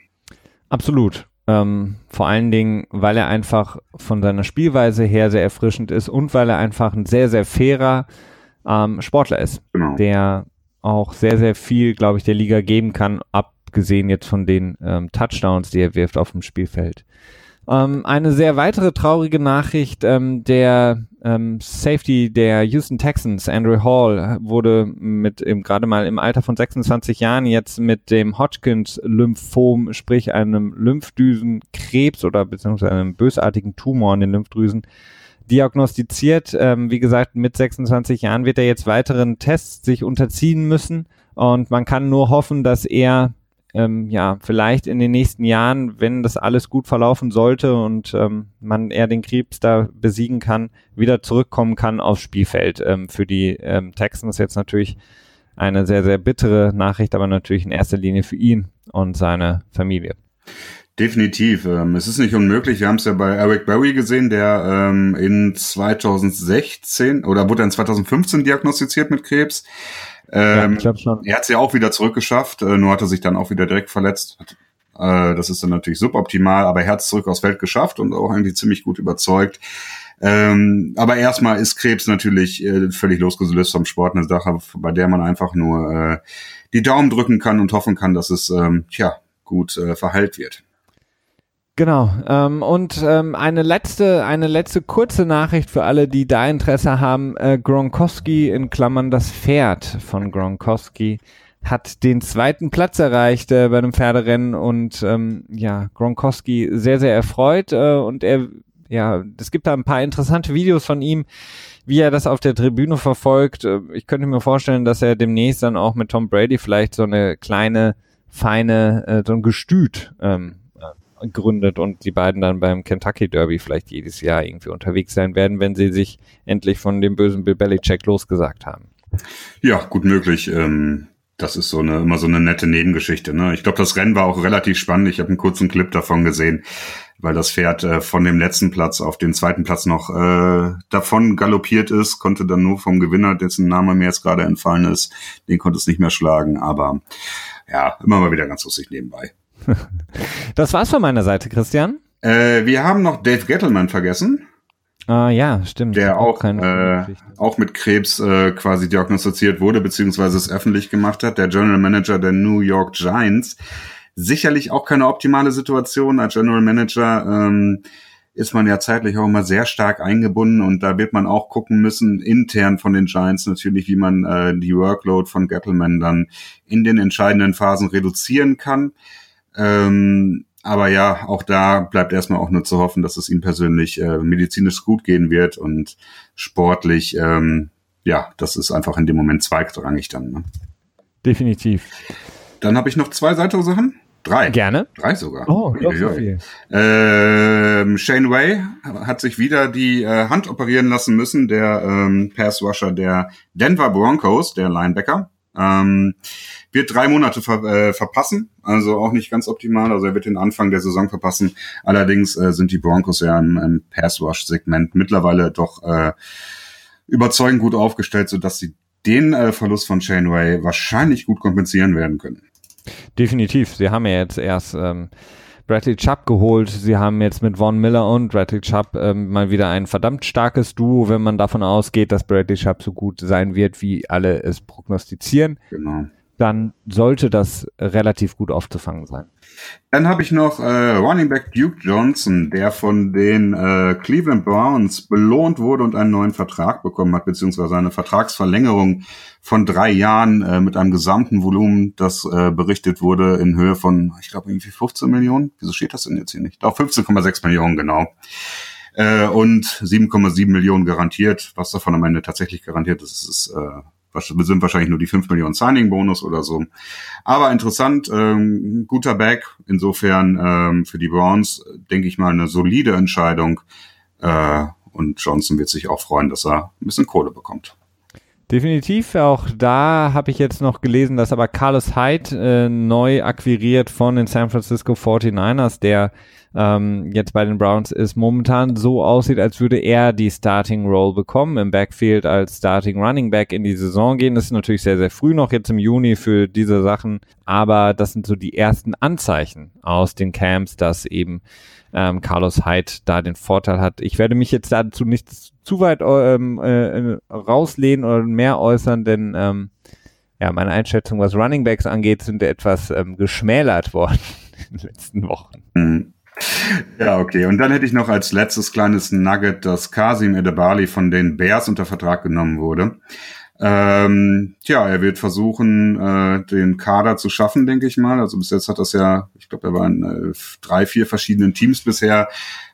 Absolut. Ähm, vor allen Dingen, weil er einfach von seiner Spielweise her sehr erfrischend ist und weil er einfach ein sehr, sehr fairer ähm, Sportler ist, genau. der auch sehr, sehr viel, glaube ich, der Liga geben kann, abgesehen jetzt von den ähm, Touchdowns, die er wirft auf dem Spielfeld. Ähm, eine sehr weitere traurige Nachricht, ähm, der ähm, Safety der Houston Texans, Andrew Hall, wurde mit gerade mal im Alter von 26 Jahren jetzt mit dem Hodgkins-Lymphom, sprich einem Lymphdüsenkrebs oder beziehungsweise einem bösartigen Tumor in den Lymphdrüsen, diagnostiziert. Ähm, wie gesagt, mit 26 Jahren wird er jetzt weiteren Tests sich unterziehen müssen und man kann nur hoffen, dass er ähm, ja, vielleicht in den nächsten Jahren, wenn das alles gut verlaufen sollte und ähm, man eher den Krebs da besiegen kann, wieder zurückkommen kann aufs Spielfeld. Ähm, für die ähm, Texans jetzt natürlich eine sehr, sehr bittere Nachricht, aber natürlich in erster Linie für ihn und seine Familie. Definitiv. Ähm, es ist nicht unmöglich. Wir haben es ja bei Eric Berry gesehen, der ähm, in 2016 oder wurde in 2015 diagnostiziert mit Krebs. Ähm, ja. Er hat es ja auch wieder zurückgeschafft, äh, nur hat er sich dann auch wieder direkt verletzt. Äh, das ist dann natürlich suboptimal, aber er hat es zurück aufs Feld geschafft und auch eigentlich ziemlich gut überzeugt. Ähm, aber erstmal ist Krebs natürlich äh, völlig losgelöst vom Sport eine Sache, bei der man einfach nur äh, die Daumen drücken kann und hoffen kann, dass es ähm, tja, gut äh, verheilt wird. Genau. Ähm, und ähm, eine letzte, eine letzte kurze Nachricht für alle, die da Interesse haben. Äh, Gronkowski in Klammern das Pferd von Gronkowski hat den zweiten Platz erreicht äh, bei einem Pferderennen und ähm, ja, Gronkowski sehr, sehr erfreut äh, und er, ja, es gibt da ein paar interessante Videos von ihm, wie er das auf der Tribüne verfolgt. Äh, ich könnte mir vorstellen, dass er demnächst dann auch mit Tom Brady vielleicht so eine kleine, feine, äh, so ein Gestüt ähm, gründet und die beiden dann beim Kentucky Derby vielleicht jedes Jahr irgendwie unterwegs sein werden, wenn sie sich endlich von dem bösen Bill Belichick losgesagt haben. Ja, gut möglich. Ähm, das ist so eine immer so eine nette Nebengeschichte. Ne? Ich glaube, das Rennen war auch relativ spannend. Ich habe einen kurzen Clip davon gesehen, weil das Pferd äh, von dem letzten Platz auf den zweiten Platz noch äh, davon galoppiert ist, konnte dann nur vom Gewinner, dessen Name mir jetzt gerade entfallen ist, den konnte es nicht mehr schlagen. Aber ja, immer mal wieder ganz lustig nebenbei. Das war's von meiner Seite, Christian. Äh, wir haben noch Dave Gettleman vergessen. Ah ja, stimmt. Der auch, auch, äh, auch mit Krebs äh, quasi diagnostiziert wurde, beziehungsweise es öffentlich gemacht hat. Der General Manager der New York Giants. Sicherlich auch keine optimale Situation als General Manager. Ähm, ist man ja zeitlich auch immer sehr stark eingebunden und da wird man auch gucken müssen, intern von den Giants natürlich, wie man äh, die Workload von Gettleman dann in den entscheidenden Phasen reduzieren kann. Ähm, aber ja, auch da bleibt erstmal auch nur zu hoffen, dass es ihm persönlich äh, medizinisch gut gehen wird und sportlich, ähm, ja, das ist einfach in dem Moment zweitrangig dann. Ne? Definitiv. Dann habe ich noch zwei weitere Sachen. Drei. Gerne. Drei sogar. Oh, doch so viel. Ähm, Shane Way hat sich wieder die äh, Hand operieren lassen müssen, der ähm, Pass-Rusher der Denver Broncos, der Linebacker. Ähm, wird drei Monate ver äh, verpassen, also auch nicht ganz optimal. Also er wird den Anfang der Saison verpassen. Allerdings äh, sind die Broncos ja im, im Pass-Rush-Segment mittlerweile doch äh, überzeugend gut aufgestellt, sodass sie den äh, Verlust von Chainway wahrscheinlich gut kompensieren werden können. Definitiv. Sie haben ja jetzt erst ähm, Bradley Chubb geholt. Sie haben jetzt mit Von Miller und Bradley Chubb ähm, mal wieder ein verdammt starkes Duo, wenn man davon ausgeht, dass Bradley Chubb so gut sein wird, wie alle es prognostizieren. Genau dann sollte das relativ gut aufzufangen sein. Dann habe ich noch äh, Running Back Duke Johnson, der von den äh, Cleveland Browns belohnt wurde und einen neuen Vertrag bekommen hat, beziehungsweise eine Vertragsverlängerung von drei Jahren äh, mit einem gesamten Volumen, das äh, berichtet wurde in Höhe von, ich glaube, irgendwie 15 Millionen. Wieso steht das denn jetzt hier nicht? Doch, 15,6 Millionen, genau. Äh, und 7,7 Millionen garantiert. Was davon am Ende tatsächlich garantiert ist, ist äh, sind wahrscheinlich nur die 5 Millionen Signing-Bonus oder so. Aber interessant, ähm, guter Back. Insofern ähm, für die Browns, denke ich mal, eine solide Entscheidung. Äh, und Johnson wird sich auch freuen, dass er ein bisschen Kohle bekommt. Definitiv, auch da habe ich jetzt noch gelesen, dass aber Carlos Hyde äh, neu akquiriert von den San Francisco 49ers, der ähm, jetzt bei den Browns ist, momentan so aussieht, als würde er die Starting Role bekommen im Backfield als Starting Running Back in die Saison gehen. Das ist natürlich sehr, sehr früh noch jetzt im Juni für diese Sachen, aber das sind so die ersten Anzeichen aus den Camps, dass eben ähm, Carlos Hyde da den Vorteil hat. Ich werde mich jetzt dazu nicht zu weit ähm, äh, rauslehnen oder mehr äußern, denn ähm, ja, meine Einschätzung, was Running Backs angeht, sind etwas ähm, geschmälert worden in den letzten Wochen. Mhm. Ja, okay. Und dann hätte ich noch als letztes kleines Nugget, dass Kasim Edebali von den Bears unter Vertrag genommen wurde. Ähm, tja, er wird versuchen, äh, den Kader zu schaffen, denke ich mal. Also bis jetzt hat das ja, ich glaube, er war in äh, drei, vier verschiedenen Teams bisher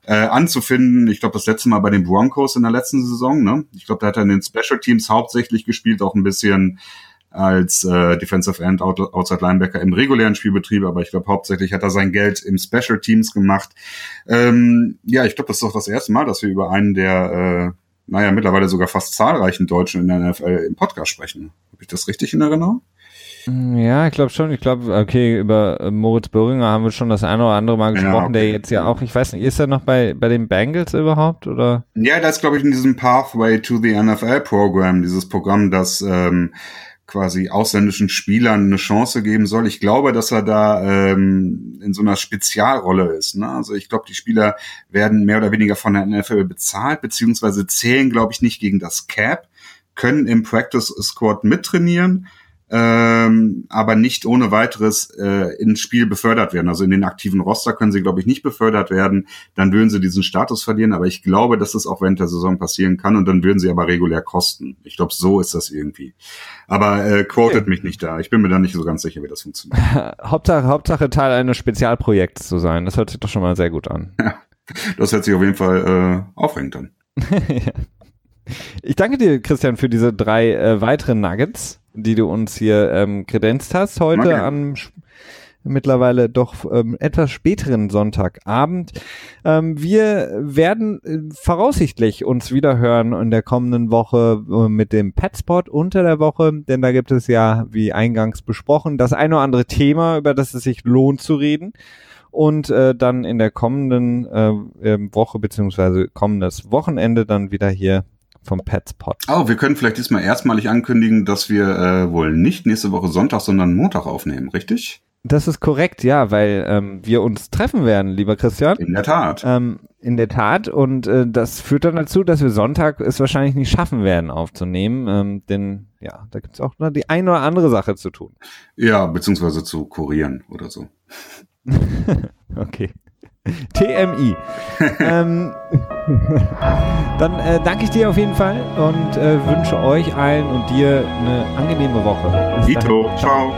äh, anzufinden. Ich glaube, das letzte Mal bei den Broncos in der letzten Saison. Ne? Ich glaube, da hat er in den Special Teams hauptsächlich gespielt, auch ein bisschen als äh, Defensive End, Outside Linebacker im regulären Spielbetrieb, aber ich glaube hauptsächlich hat er sein Geld im Special Teams gemacht. Ähm, ja, ich glaube, das ist doch das erste Mal, dass wir über einen der, äh, naja, mittlerweile sogar fast zahlreichen Deutschen in der NFL im Podcast sprechen. Habe ich das richtig in Erinnerung? Mm, ja, ich glaube schon. Ich glaube, okay, über äh, Moritz Böhringer haben wir schon das eine oder andere Mal gesprochen, ja, okay. der jetzt ja auch, ich weiß nicht, ist er noch bei, bei den Bengals überhaupt oder? Ja, das ist, glaube ich, in diesem Pathway to the NFL Program, dieses Programm, das ähm, quasi ausländischen Spielern eine Chance geben soll. Ich glaube, dass er da ähm, in so einer Spezialrolle ist. Ne? Also ich glaube, die Spieler werden mehr oder weniger von der NFL bezahlt, beziehungsweise zählen, glaube ich, nicht gegen das Cap, können im Practice Squad mittrainieren ähm, aber nicht ohne weiteres äh, ins Spiel befördert werden. Also in den aktiven Roster können sie, glaube ich, nicht befördert werden. Dann würden sie diesen Status verlieren. Aber ich glaube, dass es auch während der Saison passieren kann und dann würden sie aber regulär kosten. Ich glaube, so ist das irgendwie. Aber äh, quotet okay. mich nicht da. Ich bin mir da nicht so ganz sicher, wie das funktioniert. Hauptsache, Hauptsache Teil eines Spezialprojekts zu sein. Das hört sich doch schon mal sehr gut an. das hört sich auf jeden Fall äh, aufregend an. Ich danke dir, Christian, für diese drei äh, weiteren Nuggets, die du uns hier ähm, kredenzt hast heute okay. am mittlerweile doch ähm, etwas späteren Sonntagabend. Ähm, wir werden äh, voraussichtlich uns wieder hören in der kommenden Woche äh, mit dem Petspot unter der Woche, denn da gibt es ja, wie eingangs besprochen, das ein oder andere Thema, über das es sich lohnt zu reden. Und äh, dann in der kommenden äh, ähm, Woche beziehungsweise kommendes Wochenende dann wieder hier vom Petspot. Oh, wir können vielleicht diesmal erstmalig ankündigen, dass wir äh, wohl nicht nächste Woche Sonntag, sondern Montag aufnehmen, richtig? Das ist korrekt, ja, weil ähm, wir uns treffen werden, lieber Christian. In der Tat. Ähm, in der Tat. Und äh, das führt dann dazu, dass wir Sonntag es wahrscheinlich nicht schaffen werden aufzunehmen. Ähm, denn ja, da gibt es auch noch die eine oder andere Sache zu tun. Ja, beziehungsweise zu kurieren oder so. okay. TMI. ähm, dann äh, danke ich dir auf jeden Fall und äh, wünsche euch allen und dir eine angenehme Woche. Bis ciao. ciao.